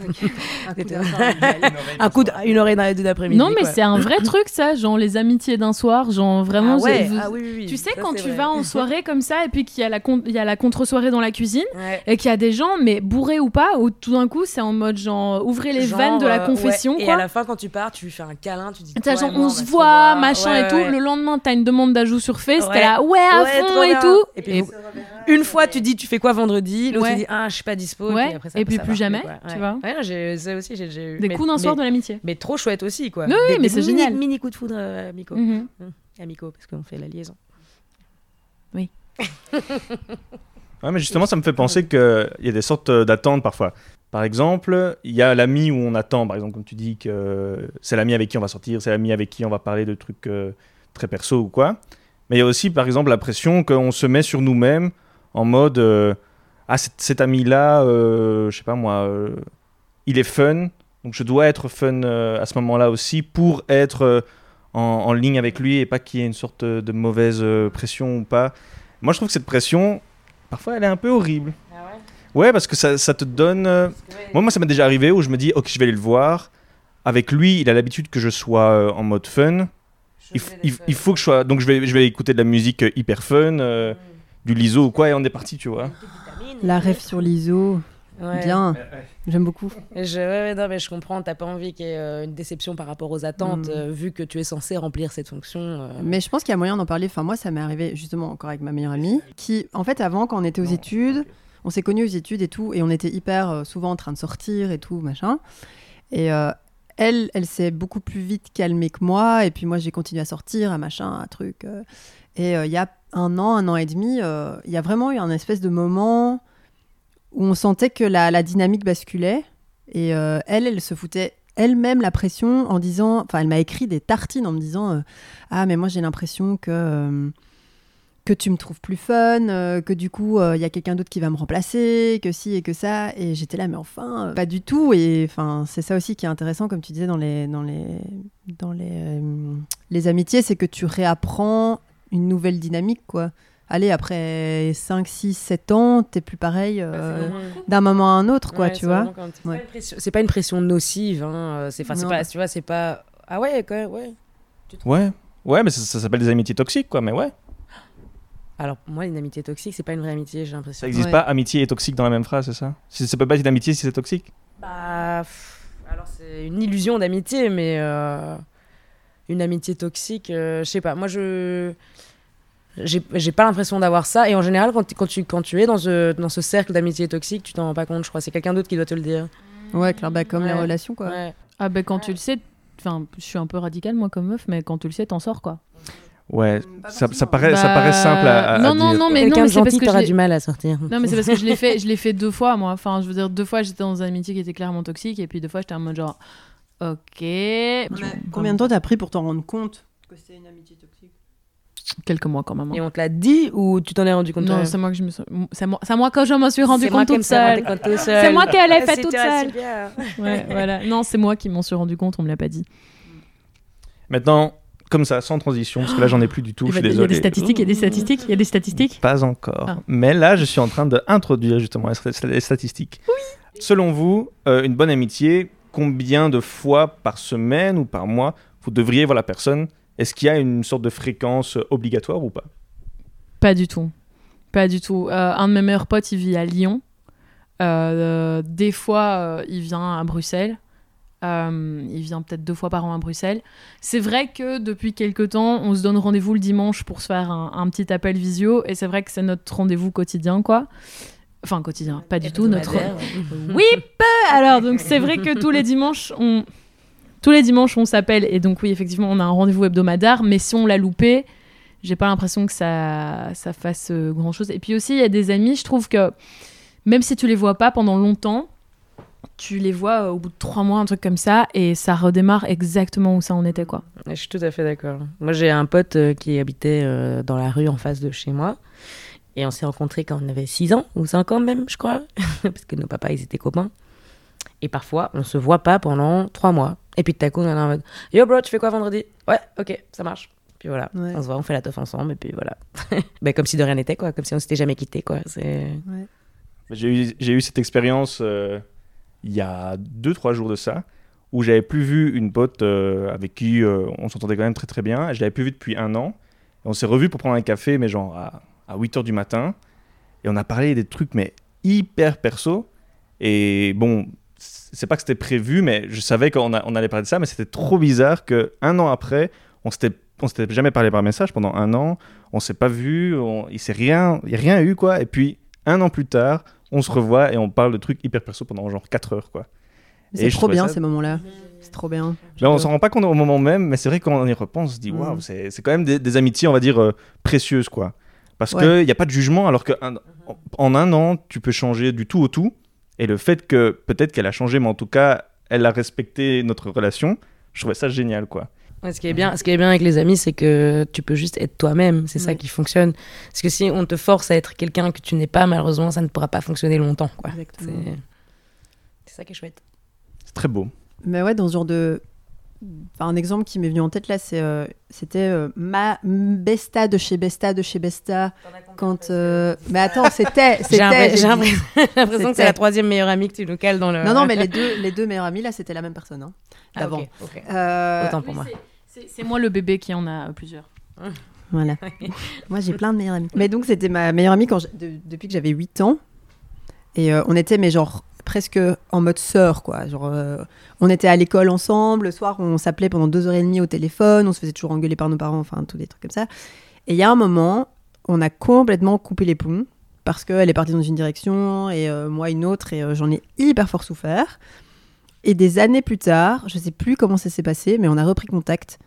Un coup d'une heure et demie d'après-midi. Non, mais c'est un vrai truc, ça, genre les amitiés d'un soir, genre vraiment. Ah ouais, je- ah oui, oui, oui. Tu sais, Ça, quand tu vrai. vas en soirée comme ça, et puis qu'il y a la, con- il y a la contre-soirée dans la cuisine, Ouais. et qu'il y a des gens, mais bourrés ou pas, où tout d'un coup, c'est en mode genre, ouvrez les Genre, vannes de la euh, confession, ouais. Et quoi. à la fin, quand tu pars, tu lui fais un câlin, tu dis. T'as genre, on se voit, machin et tout. Le lendemain, t'as une demande d'ajout sur Face, t'es là, ouais, à fond et tout. Et puis, une fois, tu dis, tu fais quoi vendredi? L'autre, Ouais. il dit, ah, je suis pas dispo. Ouais. puis après, ça- Et puis ça plus jamais, quoi. tu vois. Ouais, j'ai- ça aussi, j'ai j'ai eu. Des mais- coups d'un soir mais- de l'amitié. Mais trop chouette aussi, quoi. Oui, oui, Des- mais des c'est mini- génial. Mini coup de foudre euh, amico. Mhm. Amico, parce qu'on fait la liaison. Ouais, mais justement, ça me fait penser qu'il y a des sortes euh, d'attentes parfois. Par exemple, il y a l'ami où on attend, par exemple, comme tu dis, que c'est l'ami avec qui on va sortir, c'est l'ami avec qui on va parler de trucs euh, très perso ou quoi. Mais il y a aussi, par exemple, la pression qu'on se met sur nous-mêmes en mode euh, Ah, cet, cet ami-là, euh, je sais pas moi, euh, il est fun, donc je dois être fun euh, à ce moment-là aussi pour être en, en ligne avec lui et pas qu'il y ait une sorte de mauvaise pression ou pas. Moi, je trouve que cette pression, parfois, elle est un peu horrible. Ah ouais? Ouais, parce que ça, ça te donne. Moi, moi, ça m'est déjà arrivé où je me dis, ok, je vais aller le voir. Avec lui, il a l'habitude que je sois en mode fun. Il, faut que je sois. Donc, je vais, je vais écouter de la musique euh, hyper fun, euh, du liso ou quoi, et on est parti, tu vois. La rêve sur l'ISO, Ouais. bien, j'aime beaucoup. Et Je, ouais, non, mais je comprends, t'as pas envie qu'il y ait euh, une déception par rapport aux attentes, Mm. euh, vu que tu es censé remplir cette fonction. euh. Mais je pense qu'il y a moyen d'en parler. Enfin, moi, ça m'est arrivé justement encore avec ma meilleure amie, qui, en fait, avant, quand on était aux études, on s'est connus aux études et tout, et on était hyper euh, souvent en train de sortir et tout, machin. Et euh, elle, elle s'est beaucoup plus vite calmée que moi, et puis moi, j'ai continué à sortir, à machin, à truc. euh. et euh, il y a un an, un an et demi, euh, il y a vraiment eu un espèce de moment où on sentait que la, la dynamique basculait. Et elle, elle se foutait elle-même la pression en disant, enfin, elle m'a écrit des tartines en me disant, ah mais moi j'ai l'impression que que tu me trouves plus fun, euh, que du coup il y a quelqu'un d'autre qui va me remplacer, que si et que ça. Et j'étais là, mais enfin, euh, pas du tout. Et enfin, c'est ça aussi qui est intéressant, comme tu disais dans les dans les dans les euh, les amitiés, c'est que tu réapprends une nouvelle dynamique, quoi. Allez, après 5, 6, 7 ans, t'es plus pareil euh, d'un moment à un autre, quoi, Ouais, tu c'est vois. C'est Ouais. pas une pression- c'est pas une pression nocive. Hein. euh, C'est enfin, c'est Non. pas, tu vois, c'est pas. Ah ouais, quand même, ouais. Ouais. Ouais, mais ça, ça s'appelle des amitiés toxiques, quoi. Mais ouais. Alors, pour moi, une amitié toxique, c'est pas une vraie amitié, j'ai l'impression. Ça n'existe Ouais. pas amitié et toxique dans la même phrase, c'est ça? Si Ça peut pas être une amitié si c'est toxique? Bah, pff, alors c'est une illusion d'amitié, mais euh, une amitié toxique, euh, je sais pas. Moi, je j'ai pas l'impression d'avoir ça. Et en général, quand, tu- quand tu quand tu es dans ce dans ce cercle d'amitié toxique, tu t'en rends pas compte. Je crois c'est quelqu'un d'autre qui doit te le dire. Ouais, clair, bah, comme les Ouais. relations, quoi. Ouais. Ah ben quand tu le sais, enfin je suis un peu radicale moi comme meuf, mais quand tu le sais, t'en sors quoi. Ouais, ça, ça paraît, ça Bah, paraît simple à, à- non, non, dire. non, mais non, Quelqu'un mais c'est parce que du mal à sortir. Non mais c'est parce que je l'ai fait, je l'ai fait deux fois moi. Enfin je veux dire deux fois j'étais dans une amitié qui était clairement toxique et puis deux fois j'étais en mode genre ok. Combien de temps t'as pris pour t'en rendre compte que c'était une amitié toxique? Quelques mois quand même. hein. Et on te l'a dit ou tu t'en es rendu compte Non, c'est moi que je me suis... c'est moi, c'est moi que je me suis rendu compte toute seule. C'est moi qui l'ai fait toute seule. Ouais, voilà. Non, c'est moi qui m'en suis rendu compte, on me l'a pas dit. Maintenant, comme ça, sans transition, parce que là, j'en ai plus du tout, je suis il y a désolé. des statistiques, il y a des statistiques, il y a des statistiques. Pas encore. Ah. Mais là, je suis en train d'introduire justement les st- les statistiques. Oui. Selon vous, euh, une bonne amitié, combien de fois par semaine ou par mois vous devriez voir la personne? Est-ce qu'il y a une sorte de fréquence euh, obligatoire ou pas? Pas du tout. Pas du tout. Euh, un de mes meilleurs potes, il vit à Lyon. Euh, des fois, euh, il vient à Bruxelles. Euh, il vient peut-être deux fois par an à Bruxelles. C'est vrai que depuis quelques temps, on se donne rendez-vous le dimanche pour se faire un, un petit appel visio. Et c'est vrai que c'est notre rendez-vous quotidien, quoi. Enfin, quotidien, pas du tout. Notre... Oui, peu Alors, donc c'est vrai que tous les dimanches, on... Tous les dimanches, on s'appelle. Et donc, oui, effectivement, on a un rendez-vous hebdomadaire. Mais si on l'a loupé, j'ai pas l'impression que ça, ça fasse euh, grand chose. Et puis aussi, il y a des amis, je trouve que même si tu les vois pas pendant longtemps, tu les vois euh, au bout de trois mois, un truc comme ça, et ça redémarre exactement où ça en était, quoi. Je suis tout à fait d'accord. Moi, j'ai un pote euh, qui habitait euh, dans la rue en face de chez moi. Et on s'est rencontrés quand on avait 6 ans, ou 5 ans même, je crois. Parce que nos papas, ils étaient copains. Et parfois, on se voit pas pendant 3 mois. Et puis tout à coup, on est en mode Yo, bro, tu fais quoi vendredi? Ouais, ok, ça marche. Puis voilà, Ouais. on se voit, on fait la teuf ensemble, et puis voilà. ben, comme si de rien n'était, quoi. Comme si on s'était jamais quitté, quoi. J'ai eu, j'ai eu cette expérience euh, il y a 2-3 jours de ça, où j'avais plus vu une pote euh, avec qui euh, on s'entendait quand même très très bien. Je l'avais plus vue depuis un an. On s'est revu pour prendre un café, mais genre à, à 8h du matin. Et on a parlé des trucs, mais hyper perso. Et bon, c'est pas que c'était prévu, mais je savais qu'on on allait parler de ça, mais c'était trop bizarre que un an après, on s'était on s'était jamais parlé par message pendant un an, on s'est pas vu, on, il s'est rien, il y a rien eu quoi. Et puis un an plus tard, on se revoit et on parle de trucs hyper perso pendant genre 4 heures quoi. C'est trop bien ça- ces moments-là. C'est trop bien. Là, on s'en rend pas compte au moment même, mais c'est vrai que quand on y repense, on se dit Mm. waouh, c'est c'est quand même des, des amitiés, on va dire, euh, précieuses quoi. Parce Ouais. qu'il n'y a pas de jugement, alors qu'en en un an, tu peux changer du tout au tout. Et le fait que peut-être qu'elle a changé, mais en tout cas, elle a respecté notre relation, je trouvais ça génial quoi. Ouais, ce, qui est bien, ce qui est bien avec les amis, c'est que tu peux juste être toi-même. C'est ça qui fonctionne. Parce que si on te force à être quelqu'un que tu n'es pas, malheureusement, ça ne pourra pas fonctionner longtemps. Quoi. Exactement. C'est c'est ça qui est chouette. C'est très beau. Mais ouais, dans ce genre de. Enfin, un exemple qui m'est venu en tête là, c'est, euh, c'était euh, ma Besta de chez Besta de chez Besta. Quand. euh, Mais attends, c'était. J'ai j'ai j'ai l'impression que c'est la troisième meilleure amie que tu nous cales dans le. Non, non, mais les deux, les deux meilleurs amis là, c'était la même personne. Hein, Ah, d'avant. Euh, Autant pour moi. C'est c'est moi le bébé qui en a plusieurs. Voilà. Moi, j'ai plein de meilleurs amis. Mais donc, c'était ma meilleure amie quand je- de- depuis que j'avais 8 ans. Et euh, on était, mais genre, presque en mode sœur, quoi. Genre, euh, on était à l'école ensemble. Le soir, on s'appelait pendant deux heures et demie au téléphone. On se faisait toujours engueuler par nos parents, enfin, tous des trucs comme ça. Et il y a un moment, on a complètement coupé les ponts parce qu'elle est partie dans une direction et euh, moi une autre. Et euh, j'en ai hyper fort souffert. Et des années plus tard, je sais plus comment ça s'est passé, mais on a repris contact.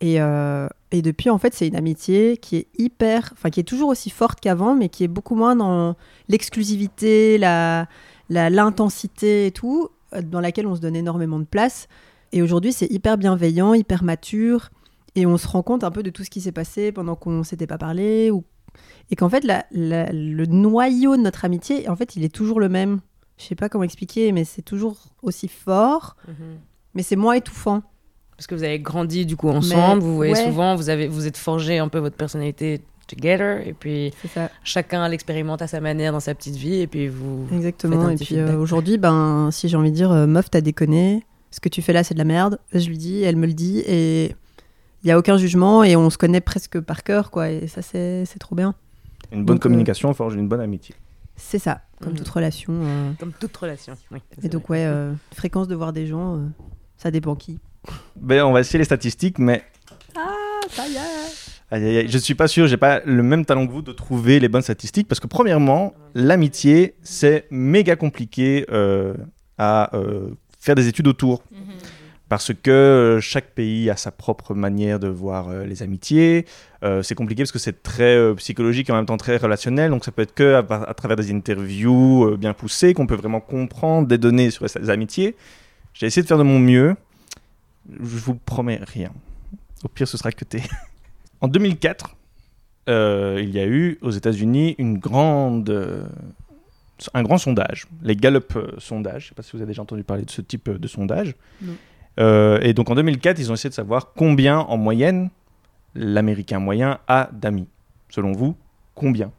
Et, euh, et depuis, en fait, c'est une amitié qui est hyper, enfin, qui est toujours aussi forte qu'avant, mais qui est beaucoup moins dans l'exclusivité, la, l'intensité et tout, dans laquelle on se donne énormément de place. Et aujourd'hui, c'est hyper bienveillant, hyper mature, et on se rend compte un peu de tout ce qui s'est passé pendant qu'on s'était pas parlé, ou... et qu'en fait, le noyau de notre amitié, en fait, il est toujours le même. Je sais pas comment expliquer, mais c'est toujours aussi fort, Mhm. mais c'est moins étouffant. Parce que vous avez grandi du coup ensemble, vous voyez ouais. souvent, vous avez vous êtes forgé un peu votre personnalité together et puis chacun l'expérimente à sa manière dans sa petite vie et puis vous Exactement. Et petit puis euh, aujourd'hui, ben, si j'ai envie de dire, euh, meuf, t'as déconné, ce que tu fais là, c'est de la merde, je lui dis, elle me le dit, et il n'y a aucun jugement, et on se connaît presque par cœur, quoi, et ça, c'est c'est trop bien. Une bonne Donc, euh, communication forge une bonne amitié. C'est ça, comme Mhm. toute relation. euh. comme toute relation. Oui, Et donc, ouais, euh, fréquence de voir des gens, euh, ça dépend qui. Ben, on va essayer les statistiques, mais Ah, ça y est Aïe, aïe, aïe. Je suis pas sûr, j'ai pas le même talent que vous de trouver les bonnes statistiques parce que premièrement, l'amitié c'est méga compliqué euh, à euh, faire des études autour parce que euh, chaque pays a sa propre manière de voir euh, les amitiés. Euh, c'est compliqué parce que c'est très psychologique et en même temps très relationnel, donc ça peut être que à, travers des interviews bien poussées qu'on peut vraiment comprendre des données sur les amitiés. J'ai essayé de faire de mon mieux. Je vous promets rien. Au pire, ce sera que t'es. En 2004, euh, il y a eu aux États-Unis une grande, un grand sondage, les Gallup sondages. Je ne sais pas si vous avez déjà entendu parler de ce type de sondage. Non. Euh, et donc en 2004, ils ont essayé de savoir combien en moyenne l'Américain moyen a d'amis. Selon vous, combien?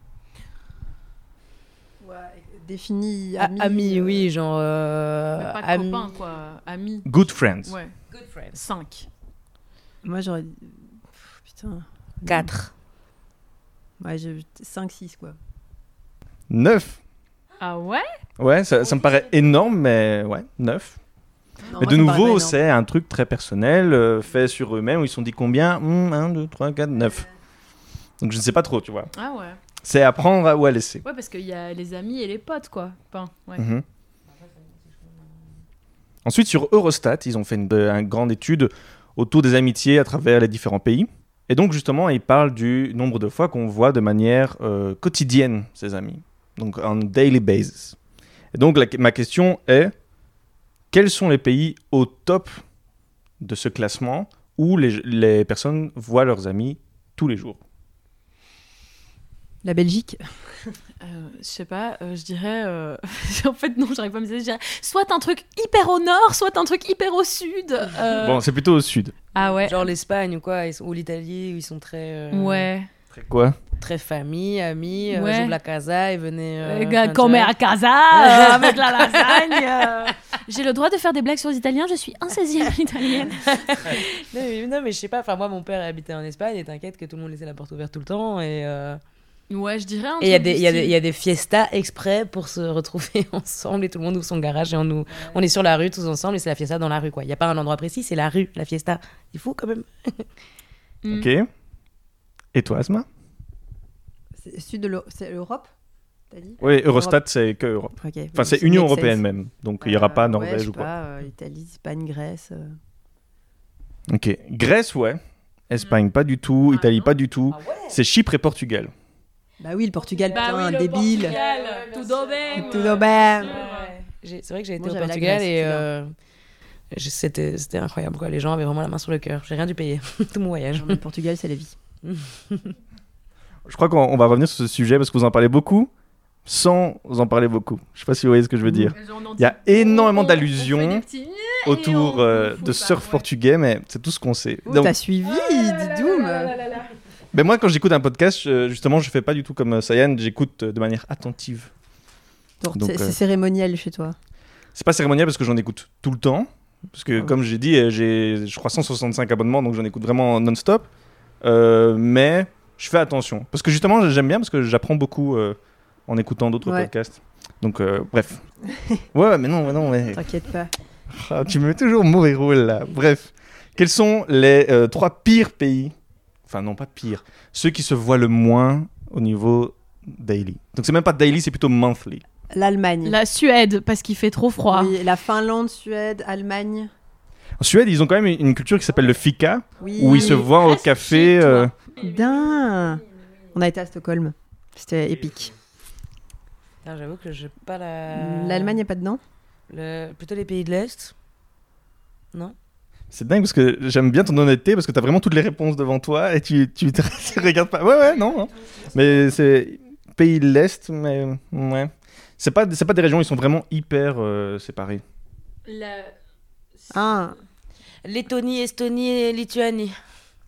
Défini Ah, ami, oui, genre euh, pas copains, quoi. Amis. Good friends. Ouais. Good friends. 5. Moi, j'aurais. Pff, Putain. 4. Ouais, 5-6, quoi. 9. Ah ouais? Ouais, ça, ça me paraît énorme, mais ouais, 9. Non, Mais de nouveau, c'est un truc très personnel, euh, fait sur eux-mêmes, où ils se sont dit combien? 1, 2, 3, 4, 9. Donc je ne sais pas trop, tu vois. Ah ouais. C'est à prendre à- ou à laisser. Ouais, parce qu'il y a les amis et les potes, quoi. Enfin, ouais. Mhm. Ensuite, sur Eurostat, ils ont fait une, de- une grande étude autour des amitiés à travers les différents pays. Et donc, justement, ils parlent du nombre de fois qu'on voit de manière euh, quotidienne ses amis. Donc, on daily basis. Et donc, la- ma question est quels sont les pays au top de ce classement où les, les personnes voient leurs amis tous les jours? La Belgique. Euh, je sais pas, euh, je dirais. euh, en fait, non, j'arrive pas à me dire. Je dirais soit un truc hyper au nord, soit un truc hyper au sud. euh, Bon, c'est plutôt au sud. Ah ouais. Genre l'Espagne ou quoi, ou l'Italie, où ils sont très. euh, Ouais. Quoi? Très famille, amis, euh, Ouais. j'ouvre la casa et venez. euh, chat. à casa euh, avec la lasagne. euh. J'ai le droit de faire des blagues sur les Italiens, je suis un 16e italienne. Non mais, non, mais je sais pas, enfin moi mon père habitait en Espagne et t'inquiète que tout le monde laissait la porte ouverte tout le temps et euh, Ouais, je dirais un et il y, a des- y, a des- style. il y a des fiestas exprès pour se retrouver ensemble et tout le monde ouvre son garage et on, nous, on est sur la rue tous ensemble et c'est la fiesta dans la rue quoi. Il y a pas un endroit précis, c'est la rue, la fiesta. Il faut quand même. Mm. Ok. Et toi, Asma? Sud de l'Europe T'as dit? Oui, Eurostat, c'est que Europe. Ok. Enfin, c'est Union européenne même. Donc, il n'y aura Euh, pas ouais, Norvège je sais ou quoi. pas, euh, Italie, Espagne, Grèce. euh. Ok. Grèce, ouais. Espagne, pas du tout. Ah, Italie, non. pas du tout. C'est Chypre et Portugal. Bah oui, le Portugal, Bah putain, oui, le débile. Portugal, tout. Tout. J'ai- C'est vrai que j'ai été Moi, au Portugal Grèce, et euh, c'était incroyable quoi. Les gens avaient vraiment la main sur le cœur. J'ai rien dû payer tout mon voyage. Le Portugal, c'est la vie. Je crois qu'on on va revenir sur ce sujet parce que vous en parlez beaucoup sans en parler beaucoup. Je sais pas si vous voyez ce que je veux dire. Il y a énormément d'allusions autour euh, de surf portugais, mais c'est tout ce qu'on sait. Oh, T'as suivi, Didoum ben moi, quand j'écoute un podcast, justement, je fais pas du tout comme euh, Sayan, j'écoute euh, de manière attentive. C'est euh, cérémoniel chez toi. C'est pas cérémonial parce que j'en écoute tout le temps. Parce que, Ah. comme j'ai dit, j'ai, je crois, 165 abonnements, donc j'en écoute vraiment non-stop. Euh, mais je fais attention. Parce que justement, j'aime bien parce que j'apprends beaucoup euh, en écoutant d'autres Ouais. podcasts. Donc, euh, bref. ouais, mais non, mais non, mais. T'inquiète pas. Ah, tu me mets toujours au mauvais rôle là. Bref. Quels sont les euh, trois pires pays Enfin, non, pas pires. Ceux qui se voient le moins au niveau daily? Donc, c'est même pas daily, c'est plutôt monthly. L'Allemagne. La Suède, parce qu'il fait trop froid. Oui, la Finlande, Suède, Allemagne. En Suède, ils ont quand même une culture qui s'appelle le fika, Oui. où ils se voient au café. euh, Dingue. On a été à Stockholm. C'était épique. J'avoue que j'ai pas la. L'Allemagne n'est pas dedans Le- Plutôt les pays de l'Est. Non C'est dingue parce que j'aime bien ton honnêteté parce que t'as vraiment toutes les réponses devant toi et tu, tu te tu regardes pas. Ouais, ouais, non. non. Mais c'est pays de l'Est, mais ouais. C'est pas, c'est pas des régions, ils sont vraiment hyper euh, séparés. Ah, Lettonie, Estonie et Lituanie.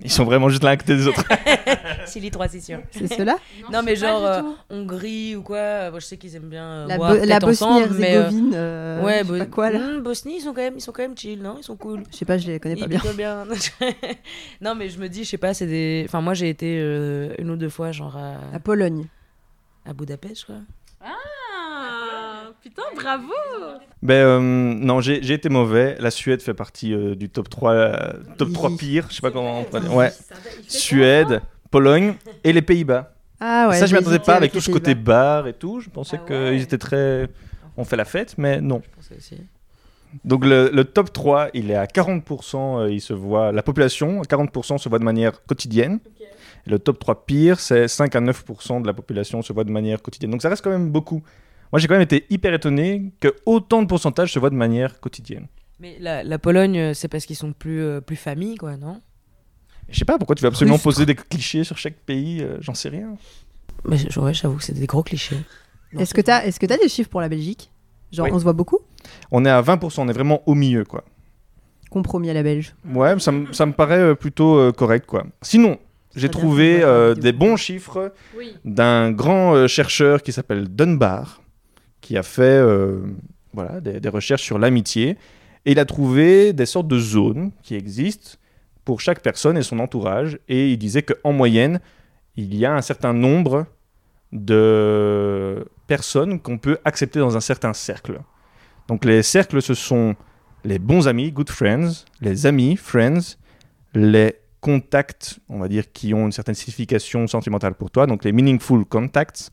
Ils sont vraiment juste l'un à côté des autres. C'est les trois, c'est sûr. c'est cela Non, mais genre euh, Hongrie ou quoi, euh, moi, je sais qu'ils aiment bien euh, La, Bo- la mais, euh, Bosnie-Herzégovine. euh, ouais, je sais Bo- pas quoi là. Hmm, Bosnie, ils sont quand même, ils sont quand même chill, non? Ils sont cool. Je sais pas, je les connais pas Ils bien. bien. non, mais je me dis, je sais pas, c'est des. Enfin, moi, j'ai été euh, une ou deux fois, genre à, La Pologne. à Budapest, quoi. Ah, putain, bravo Ben euh, non, j'ai été mauvais. La Suède fait partie euh, du top 3, euh, top Oui. 3 pire. Je sais pas comment on pourrait dire. Ouais. Suède, Pologne et les Pays-Bas. Ah ouais. ça, je m'attendais hésité pas avec tout ce côté bar et tout. Je pensais Ah qu'ils ouais. étaient très. On fait la fête, mais non. Je pensais aussi. Donc le, le top 3, il est à 40%, euh, il se voit, la population, 40% se voit de manière quotidienne. Et le top 3 pire, c'est 5 à 9% de la population se voit de manière quotidienne. Donc ça reste quand même beaucoup. Moi j'ai quand même été hyper étonné que autant de pourcentage se voit de manière quotidienne. Mais la, la Pologne, euh, c'est parce qu'ils sont plus, euh, plus famille, quoi, non? Je sais pas pourquoi tu veux absolument Rustre. poser des clichés sur chaque pays, euh, j'en sais rien. Mais je- ouais, j'avoue que c'est des gros clichés. Est-ce que t'as est-ce que t'as des chiffres pour la Belgique? Genre, Oui. on se voit beaucoup? On est à 20%, on est vraiment au milieu quoi. Compromis à la Belge. Ouais, ça, me- ça me paraît euh, plutôt euh, correct quoi. Sinon, j'ai trouvé euh, des bons chiffres Oui. d'un grand euh, chercheur qui s'appelle Dunbar, qui a fait euh, voilà, des, des recherches sur l'amitié. Et il a trouvé des sortes de zones qui existent pour chaque personne et son entourage. Et il disait qu'en moyenne, il y a un certain nombre de personnes qu'on peut accepter dans un certain cercle. Donc les cercles, ce sont les bons amis, good friends, les amis, friends, les contacts, on va dire, qui ont une certaine signification sentimentale pour toi, donc les meaningful contacts.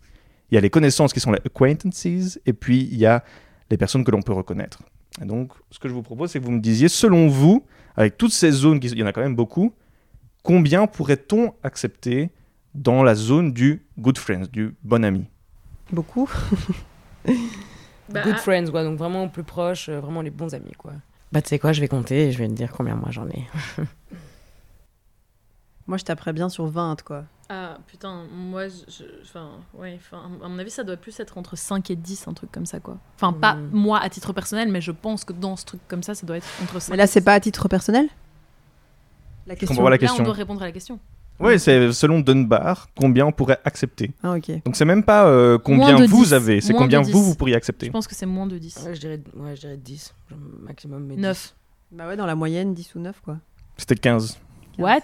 Il y a les connaissances qui sont les acquaintances, et puis il y a les personnes que l'on peut reconnaître. Et donc, ce que je vous propose, c'est que vous me disiez, selon vous, avec toutes ces zones, qui- il y en a quand même beaucoup, combien pourrait-on accepter dans la zone du good friends, du bon ami? Beaucoup. Bah, Good ah, friends, quoi, donc vraiment plus proches, euh, vraiment les bons amis, quoi. Bah, tu sais quoi, je vais compter et je vais te dire combien moi j'en ai. Moi, je taperais bien sur 20, quoi. Ah putain, moi, je, je- enfin, ouais, enfin, à mon avis, ça doit plus être entre 5 et 10, un truc comme ça, quoi. Enfin, pas Mm. moi à titre personnel, mais je pense que dans ce truc comme ça, ça doit être entre 5 Mais là, c'est pas à titre personnel? La question. pas la Là, question. on doit répondre à la question. Oui, c'est selon Dunbar, combien on pourrait accepter. Ah, ok. Donc c'est même pas euh, combien vous 10. avez, c'est combien 10. vous, vous pourriez Je accepter. pense que c'est moins de 10. Ouais, je dirais, ouais, je dirais 10, genre maximum. Mais 9. Bah ouais, dans la moyenne, 10 ou 9, quoi. C'était 15. What?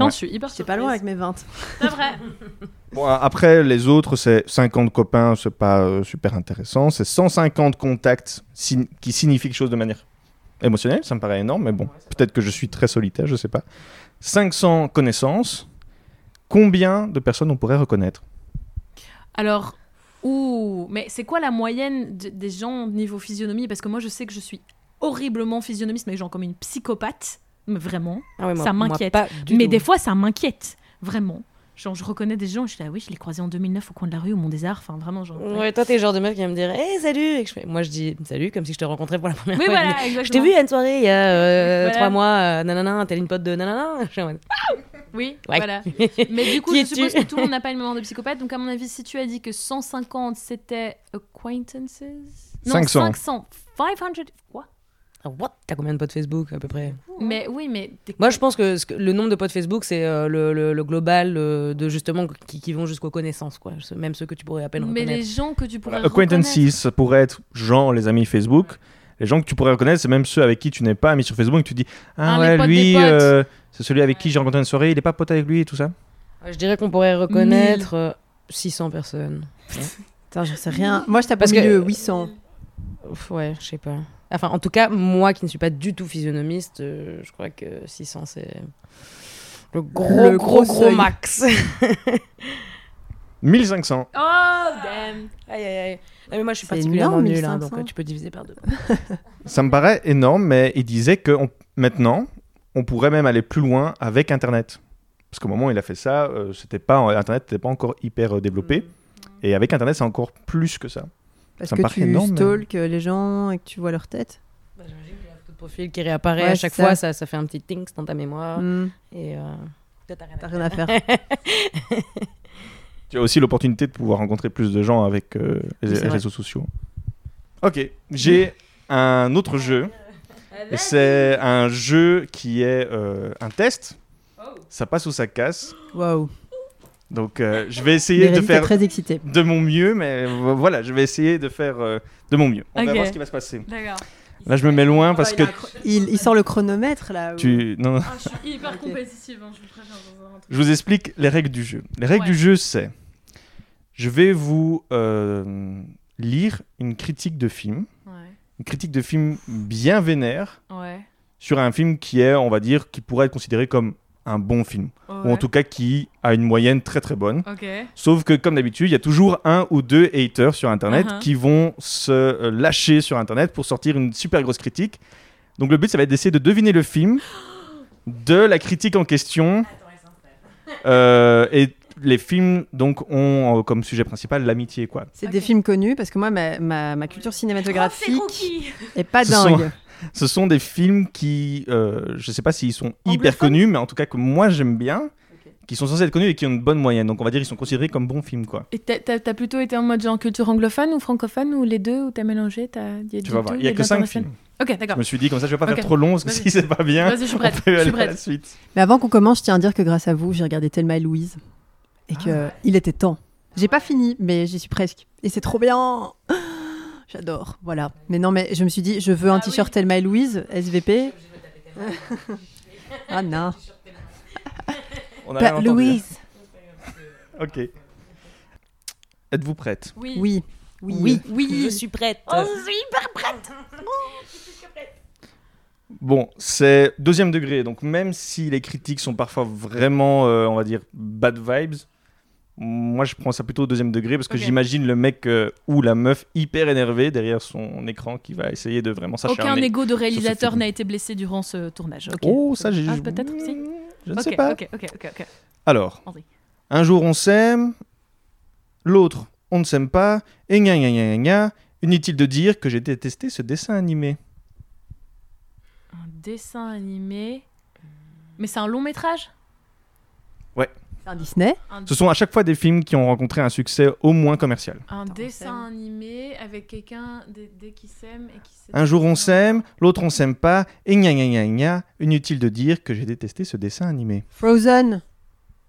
Ouais. je suis hyper J'étais pas loin avec mes 20. C'est vrai. Bon, après, les autres, c'est 50 copains, c'est pas euh, super intéressant. C'est 150 contacts sin- qui signifient quelque chose de manière émotionnelle, ça me paraît énorme, mais bon, peut-être que je suis très solitaire, je sais pas. 500 connaissances, combien de personnes on pourrait reconnaître? Alors, ouh, mais c'est quoi la moyenne de- des gens niveau physionomie? Parce que moi, je sais que je suis horriblement physionomiste, mais genre comme une psychopathe. Mais vraiment. Ah ouais, moi- Ça m'inquiète. mais tout. des fois, ça m'inquiète. Vraiment. Genre, je reconnais des gens, je suis là, oui, je l'ai croisé en 2009 au coin de la rue, au Mont des Arts. Enfin, vraiment, genre. Ouais, toi, t'es le genre de meuf qui va me dire Hey, salut et que je fais... Moi, je dis salut comme si je te rencontrais pour la première Oui, fois. voilà, Je t'ai vu à une soirée il y a euh, Voilà. trois mois, euh, nanana, t'es une pote de nanana. Je suis en mode, Oui, Ouais. voilà. Mais du coup, je suppose que tout le monde n'a pas le même genre de psychopathe. Donc, à mon avis, si tu as dit que 150 c'était acquaintances? Non, 500. 500. 500. Quoi? Ah, What? T'as combien de potes Facebook à peu près? Mais oui, mais. Moi, je pense que ce que- le nombre de potes Facebook, c'est euh, le, le- le global euh, de justement qui, qui vont jusqu'aux connaissances, quoi. Même ceux que tu pourrais à peine Mais les gens que tu pourrais. Voilà, Acquaintances, ça pourrait être genre les amis Facebook. Les gens que tu pourrais reconnaître, c'est même ceux avec qui tu n'es pas ami sur Facebook et tu dis Ah Ah, ouais, lui, euh, c'est celui avec qui j'ai rencontré une soirée, il est pas pote avec lui et tout ça? Je dirais qu'on pourrait reconnaître euh, 600 personnes. Putain, j'en sais rien. Moi, je tape Parce au que- milieu, 800. Ouais, je sais pas. Enfin, en tout cas, moi qui ne suis pas du tout physionomiste, euh, je crois que 600 c'est le gros, Le gros, gros max. 1500. Oh, damn. aïe, aïe, aïe. Mais moi, je suis particulièrement nulle, hein, 1500. donc euh, tu peux diviser par deux. Ça me paraît énorme, mais il disait que on- maintenant, on pourrait même aller plus loin avec Internet. Parce qu'au moment où il a fait ça, euh, c'était pas, Internet n'était pas encore hyper développé. Et avec Internet, c'est encore plus que ça. Parce Ça que tu énorme, mais- stalks les gens et que tu vois leur tête. Bah, J'imagine qu'il y a la photo de profil qui réapparaît Ouais, à chaque fois, ça. fait un petit ting dans ta mémoire. Hmm, Et euh, toi, t'as rien à faire. rien à faire. Tu as aussi l'opportunité de pouvoir rencontrer plus de gens avec euh, les, réseaux sociaux. Ok, j'ai un autre jeu. Et C'est un jeu qui est euh, un test. Ça passe ou ça casse. Waouh. Donc euh, je vais essayer de faire très de mon mieux, mais vo- voilà, je vais essayer de faire euh, de mon mieux. On va voir ce qui va se passer. D'accord. Là, je me mets loin parce que Il, il sort le chronomètre là. ou- tu. Non, non. Ah, je suis hyper compétitive, hein, je vous préviens dans un truc. Je vous explique les règles du jeu. Les règles Ouais. du jeu, c'est je vais vous euh, lire une critique de film, Ouais, une critique de film bien vénère ouais. sur un film qui est, on va dire, qui pourrait être considéré comme un bon film, ou en tout cas qui a une moyenne très très bonne. Sauf que, comme d'habitude, il y a toujours un ou deux haters sur Internet Uh-huh. qui vont se euh, lâcher sur Internet pour sortir une super grosse critique. Donc le but, ça va être d'essayer de deviner le film de la critique en question. Euh, et les films, donc, ont euh, comme sujet principal l'amitié, quoi. C'est des films connus parce que moi, ma, ma, ma culture cinématographique est pas Ce sont- dingue. Ce sont des films qui, euh, je sais pas s'ils sont hyper connus, mais en tout cas que moi j'aime bien, qui sont censés être connus et qui ont une bonne moyenne. Donc on va dire qu'ils sont considérés comme bons films, quoi. Et t'as- t'as plutôt été en mode genre culture anglophone ou francophone ou les deux ou t'as mélangé t'as y a Tu vas voir, il y a que 5 l'international films. Ok, Je d'accord. me suis dit comme ça, je vais pas faire trop long parce que si c'est pas bien, Vas-y, je suis prête. on peut Je suis aller à la suite. Mais avant qu'on commence, je tiens à dire que grâce à vous, j'ai regardé Thelma et Louise. Et que il était temps. J'ai pas fini, mais j'y suis presque. Et c'est trop bien J'adore, voilà. Mais non, mais je me suis dit, je veux un t-shirt Thelma et Louise, SVP. ah non. On a. Louise. Ok. Êtes-vous prête? Oui. Oui. Oui. Oui, Oui. je suis prête. Oh, Bon, c'est deuxième degré, donc même si les critiques sont parfois vraiment, euh, on va dire, bad vibes, moi je prends ça plutôt au deuxième degré parce que j'imagine le mec euh, ou la meuf hyper énervé derrière son écran qui va essayer de vraiment s'acharner. Aucun ego de réalisateur n'a été blessé durant ce tournage. Oh, ça j'ai Ah, peut-être, si. Je ne sais pas. Alors, un jour on s'aime, l'autre on ne s'aime pas, et gna gna gna gna gna. Inutile de dire que j'ai détesté ce dessin animé. Un dessin animé. Mais c'est un long métrage? Un Disney. Un, Ce sont à chaque fois des films qui ont rencontré un succès au moins commercial. un dessin animé avec quelqu'un dès, qui s'aime et qui s'aime. Un jour on s'aime, l'autre on s'aime pas, et gna gna gna gna. Inutile de dire que j'ai détesté ce dessin animé. Frozen.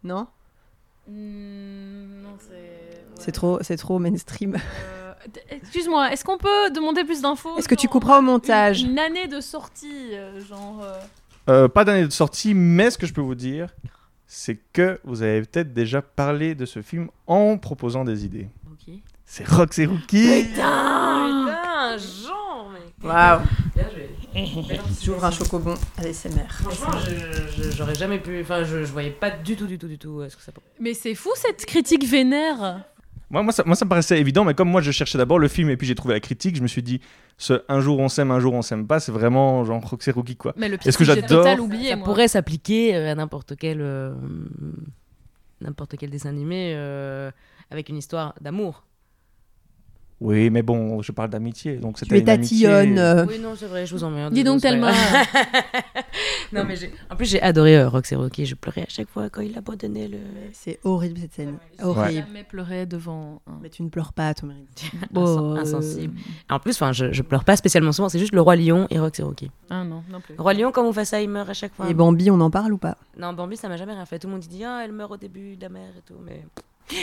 Non? Hmm, non, c'est. C'est trop, c'est trop mainstream. Euh, Excuse-moi, est-ce qu'on peut demander plus d'infos Est-ce que tu couperas au montage? Une, année de sortie, euh, genre. euh, Euh, pas d'année de sortie, mais ce que je peux vous dire, c'est que vous avez peut-être déjà parlé de ce film en proposant des idées. Ok. C'est Rox et Rookie Putain, putain, Jean, mais Waouh bien joué. J'ouvre un chocobon à l'SMR. Franchement, j'aurais jamais pu. Enfin, je, je voyais pas du tout, du tout, du tout euh, ce que ça pourrait. Mais c'est fou cette critique vénère. Moi, moi, ça, moi, ça me paraissait évident, mais comme moi, je cherchais d'abord le film et puis j'ai trouvé la critique, je me suis dit, ce un jour on s'aime, un jour on s'aime pas, c'est vraiment genre Rox et Rookie, quoi. Mais le pire, Est-ce que j'adore total oublié. ça moi. pourrait s'appliquer euh, à n'importe quel. euh, n'importe quel dessin animé euh, avec une histoire d'amour. Oui, mais bon, je parle d'amitié, donc c'était une amitié- tatillonne. euh, Oui, non, c'est vrai, je vous emmerde. Dis donc grave. non, mais j'ai- en plus, j'ai adoré euh, Rox et Rocky. Je pleurais à chaque fois quand il abandonnait le. C'est horrible cette scène. J'ai Horrible. jamais pleuré devant. un- Mais tu ne pleures pas, ton mari. Insen- insensible. En plus, enfin, je, je pleure pas spécialement souvent. C'est juste le roi lion et Rox et Rocky. Ah non, non plus. Roi lion, quand on fait ça, il meurt à chaque fois. Et Bambi, on en parle ou pas? Non, Bambi, ça m'a jamais rien fait. Tout le monde dit ah, elle meurt au début de la mer et tout, mais.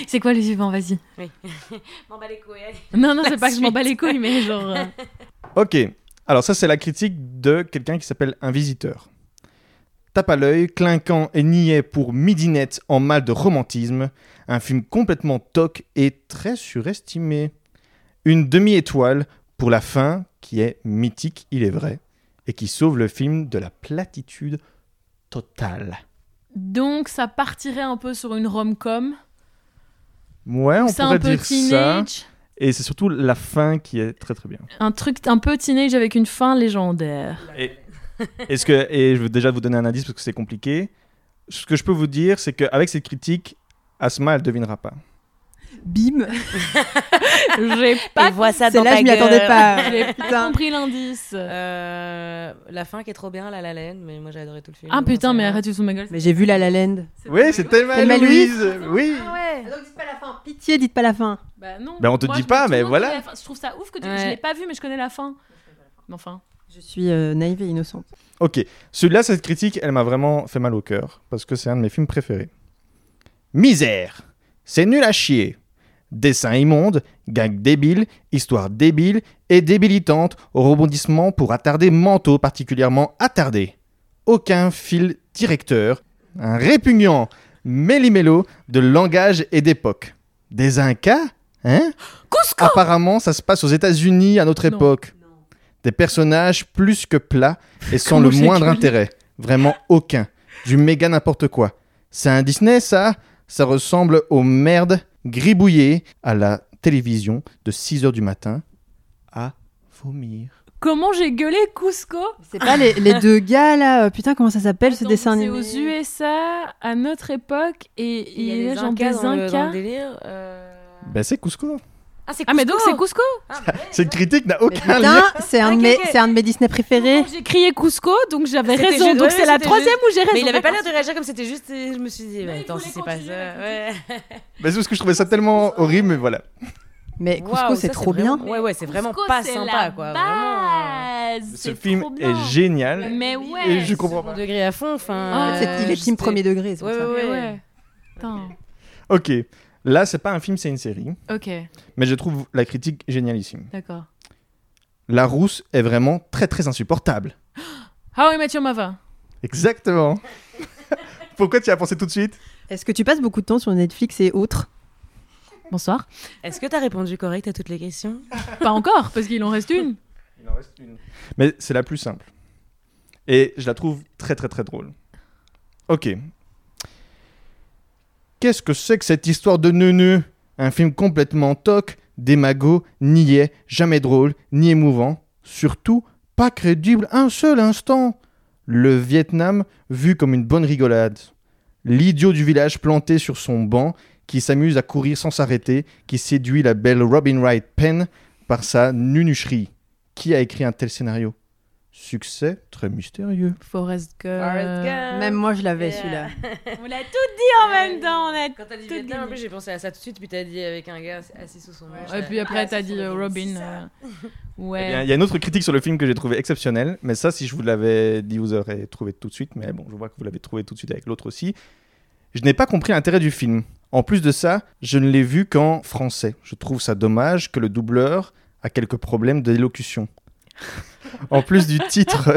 C'est quoi le suivant Vas-y. Oui. M'en bats les couilles. allez. Non, non, c'est pas que je m'en bats les couilles, mais genre. euh, Ok, alors ça c'est la critique de quelqu'un qui s'appelle Un Visiteur. Tape à l'œil, clinquant et niais pour midinette en mal de romantisme, un film complètement toc et très surestimé. Une demi-étoile pour la fin qui est mythique, il est vrai, et qui sauve le film de la platitude totale. Donc ça partirait un peu sur une rom-com? Ouais, on un pourrait peu dire ça. Et c'est surtout la fin qui est très très bien. Un truc un peu teenage avec une fin légendaire. Et, est-ce que, et je veux déjà vous donner un indice parce que c'est compliqué. Ce que je peux vous dire, c'est qu'avec cette critique, Asma, elle devinera pas. Bim. J'ai pas vois ça C'est dans là, ta je m'y gueule. attendais pas. J'ai pas compris l'indice. Euh, la fin qui est trop bien, La La Land, mais moi j'ai adoré tout le film. Ah putain, mais arrête, tu de ma gueule. Mais j'ai vu La La Land. Oui, c'est Thelma et Louise. Oui. Ah ouais. donc dites pas la fin. Pitié, dites pas la fin. Bah non. Ben, on te Moi, dit je- pas, mais voilà. Je trouve ça ouf que tu... Ouais. je l'ai pas vu, mais je connais la fin. Mais Enfin. Je suis euh, naïve et innocente. Ok, celui-là, cette critique, elle m'a vraiment fait mal au cœur parce que c'est un de mes films préférés. Misère, c'est nul à chier. Dessin immonde, gag débile, histoire débile et débilitante au rebondissement pour attardés mentaux particulièrement attardés. Aucun fil directeur, un répugnant méli-mélo de langage et d'époque. Des Incas Hein? Apparemment, ça se passe aux États-Unis à notre Non. époque. Des personnages plus que plats et sans le moindre intérêt. Vraiment aucun. Du méga n'importe quoi. C'est un Disney, ça? Ça ressemble aux merdes gribouillées à la télévision de 6h du matin à vomir. Comment j'ai gueulé Cusco? C'est pas les, les deux gars là. euh, Putain, comment ça s'appelle ce dessin C'est animé? aux USA, à notre époque, et Il y a il y a des des dans le, dans le Incas. délire. euh. Ben c'est Cusco. Ah, c'est Ah, mais donc c'est Cusco Cette critique n'a Mais aucun lien. C'est un, de mes- ok. c'est un de mes Disney préférés. J'ai crié Cusco, donc j'avais C'était raison. juste- donc ouais, c'est la c'était troisième où j'ai raison. Mais il avait pas l'air de réagir comme c'était juste. et Je me suis dit, bah, il attends, voulait si c'est pas continuer ça. la Ouais. Ben, c'est parce que je trouvais ça tellement horrible, mais voilà. Mais Cusco, Waouh, c'est trop vraiment- bien. Ouais, ouais, c'est vraiment Cusco, pas c'est sympa, quoi. Vraiment. base, Ce c'est film trop bien. est génial. Mais Et ouais. je comprends pas. Second degré à fond, enfin. Ah, C'est- euh, il est team j'étais- premier degré, c'est pour Ouais, ça. ouais, Mais ouais. ouais. Putain. Ok, là c'est pas un film, c'est une série. Ok, Mais je trouve la critique génialissime. d'accord. La rousse est vraiment très très insupportable. How I Met Your Mother. Exactement. Pourquoi tu y as pensé tout de suite? Est-ce que tu passes beaucoup de temps sur Netflix et autres? Bonsoir. Est-ce que t'as répondu correct à toutes les questions? Pas encore, parce qu'il en reste une. Il en reste une. Mais c'est la plus simple. Et je la trouve très très très drôle. Ok. Qu'est-ce que c'est que cette histoire de neuneu Un film complètement toc, démago, niais, jamais drôle, ni émouvant. Surtout, pas crédible un seul instant. Le Vietnam vu comme une bonne rigolade. L'idiot du village planté sur son banc, qui s'amuse à courir sans s'arrêter, qui séduit la belle Robin Wright Penn par sa nunucherie. Qui a écrit un tel scénario? Succès très mystérieux. Forrest Gump. Même moi, je l'avais Yeah. celui-là. On l'a tout dit en même temps. On a... Quand t'as dit Tout Vietnam, en plus, j'ai pensé à ça tout de suite, puis t'as dit avec un gars assis sous son manche. Et puis après, t'as dit euh, Robin. euh, Eh Ouais. Il y a une autre critique sur le film que j'ai trouvé exceptionnelle, mais ça, si je vous l'avais dit, vous aurez trouvé tout de suite. Mais bon, je vois que vous l'avez trouvé tout de suite avec l'autre aussi. Je n'ai pas compris l'intérêt du film. En plus de ça, je ne l'ai vu qu'en français. Je trouve ça dommage que le doubleur a quelques problèmes d'élocution. en plus du titre,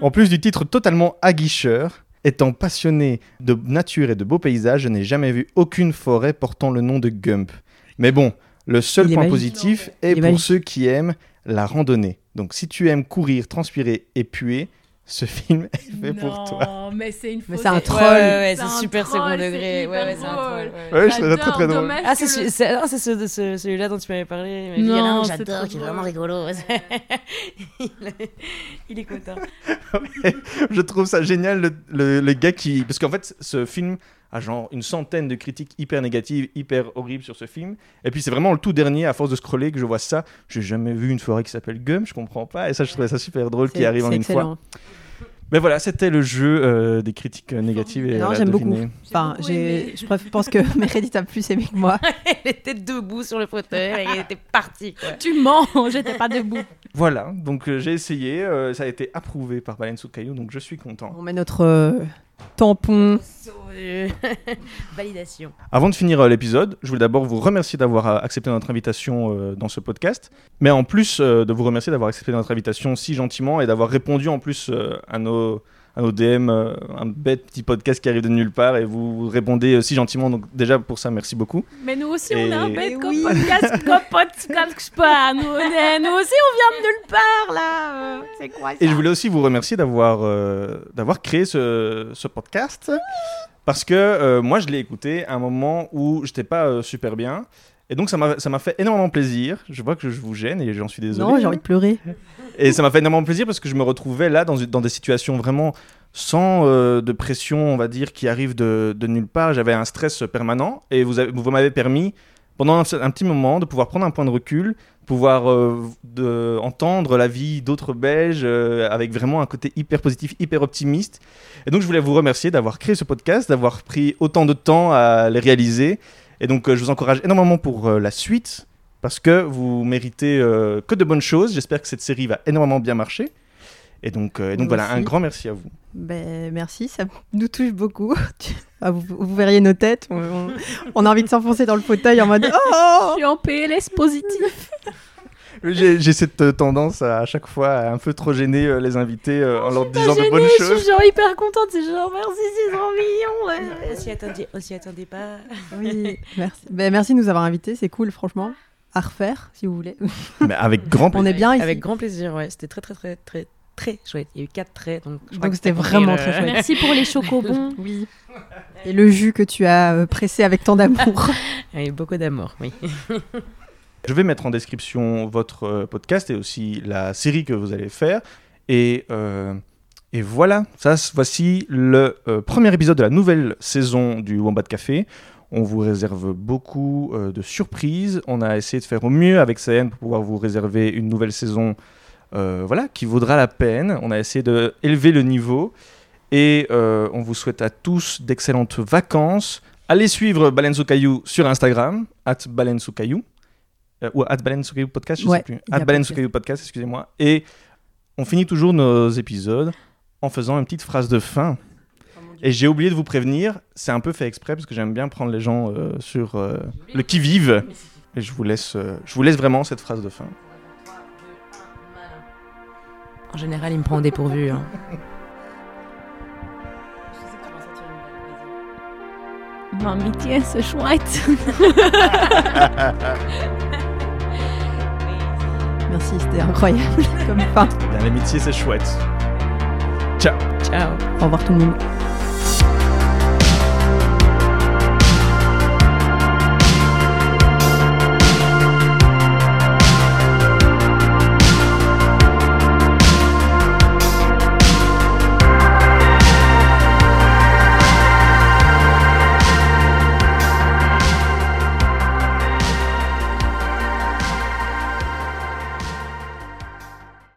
en plus du titre totalement aguicheur, étant passionné de nature et de beaux paysages, je n'ai jamais vu aucune forêt portant le nom de Gump. Mais bon, le seul point magique. positif est est pour magique. ceux qui aiment la randonnée. Donc si tu aimes courir, transpirer et puer, ce film est fait pour toi. Non, mais c'est une Mais c'est un Ouais, troll. ouais, ouais, C'est c'est super troll, second degré. Ouais, ouais, c'est un troll. ouais. Ouais, je trouvais ça très très drôle. Ah, c'est le- c'est ah, c'est ce- ce- celui-là dont tu m'avais parlé. Il m'a dit, Non, il y en a un que c'est j'adore, qui est vraiment rigolo. il, est... il est content. je trouve ça génial le, le- le gars qui parce qu'en fait ce film a genre une centaine de critiques hyper négatives hyper horribles sur ce film et puis c'est vraiment le tout dernier à force de scroller que je vois ça j'ai jamais vu une forêt qui s'appelle Gum je comprends pas et ça je trouvais ça super drôle qui arrive en une fois mais voilà c'était le jeu euh, des critiques euh, négatives et Non, voilà, j'aime beaucoup. Enfin, beaucoup je pense que Meredith a plus aimé que moi. Elle était debout sur le fauteuil, elle était partie. Quoi. Tu mens, j'étais pas debout. voilà donc euh, j'ai essayé euh, ça a été approuvé par Baleine sous caillou donc je suis content On met notre euh, tampon. Sauvé. Validation. Avant de finir euh, l'épisode, je voulais d'abord vous remercier d'avoir euh, accepté notre invitation euh, dans ce podcast, mais en plus de vous remercier d'avoir accepté notre invitation si gentiment et d'avoir répondu en plus à nos à nos DM, euh, un bête petit podcast qui arrive de nulle part et vous répondez euh, si gentiment. Donc déjà pour ça, merci beaucoup. Mais nous aussi, Et- on a un bête comme oui. podcast, comme podcast. Nous, nous aussi, on vient de nulle part, là. C'est quoi ça Et je voulais aussi vous remercier d'avoir euh, d'avoir créé ce, ce podcast parce que euh, moi je l'ai écouté à un moment où j'étais pas euh, super bien Et donc ça m'a fait énormément plaisir. Je vois que je vous gêne et j'en suis désolé. Non, j'ai envie de pleurer. Et ça m'a fait énormément plaisir parce que je me retrouvais là dans, dans des situations vraiment sans euh, de pression, on va dire, qui arrive de, de nulle part. J'avais un stress permanent et vous, avez- vous m'avez permis, pendant un, un petit moment, de pouvoir prendre un point de recul, pouvoir euh, de, entendre la vie d'autres Belges euh, avec vraiment un côté hyper positif, hyper optimiste. Et donc je voulais vous remercier d'avoir créé ce podcast, d'avoir pris autant de temps à les réaliser. Et donc euh, je vous encourage énormément pour euh, la suite parce que vous méritez euh, que de bonnes choses. J'espère que cette série va énormément bien marcher. Et donc, euh, et donc Nous voilà, un grand merci à vous. Ben, merci, ça nous touche beaucoup. Ah, vous, vous verriez nos têtes. On, on- on a envie de s'enfoncer dans le fauteuil en mode Oh Je suis en PLS positif. J'ai cette euh, tendance à, à chaque fois à un peu trop gêner euh, les invités euh, en leur disant de Gênée, bonnes je choses. suis genre hyper contente. C'est genre merci, c'est trop mignon. ouais. On s'y attendait, on s'y attendait pas. Oui, merci. Ben, merci de nous avoir invités, c'est cool, franchement. À refaire, si vous voulez. Mais avec grand On plaisir. est bien ici. Avec grand plaisir, ouais. C'était très, très, très, très, très chouette. Il y a eu quatre traits, donc je crois Donc que c'était vraiment le- très chouette. Merci pour les chocobons. Oui. Et le jus que tu as pressé avec tant d'amour. Il y a eu beaucoup d'amour, oui. Je vais mettre en description votre euh, podcast et aussi la série que vous allez faire. Et, euh, et voilà, ça, voici le euh, premier épisode de la nouvelle saison du Wombat Café. On vous réserve beaucoup de surprises. On a essayé de faire au mieux avec CN pour pouvoir vous réserver une nouvelle saison voilà, qui vaudra la peine. On a essayé de élever le niveau. Et on vous souhaite à tous d'excellentes vacances. Allez suivre Baleine Caillou sur Instagram, at Caillou. Euh, ou at Caillou podcast, je Ouais, sais plus. At Baleine podcast. sous Caillou podcast, excusez-moi. Et on finit toujours nos épisodes en faisant une petite phrase de fin. Et j'ai oublié de vous prévenir, c'est un peu fait exprès parce que j'aime bien prendre les gens euh, sur euh, le qui-vive. Et je vous, laisse, euh, je vous laisse vraiment cette phrase de fin. En général, il me prend au dépourvu. hein. L'amitié, c'est chouette. Merci, c'était incroyable comme fin. L'amitié, c'est chouette. Ciao Ciao. Au revoir tout le monde.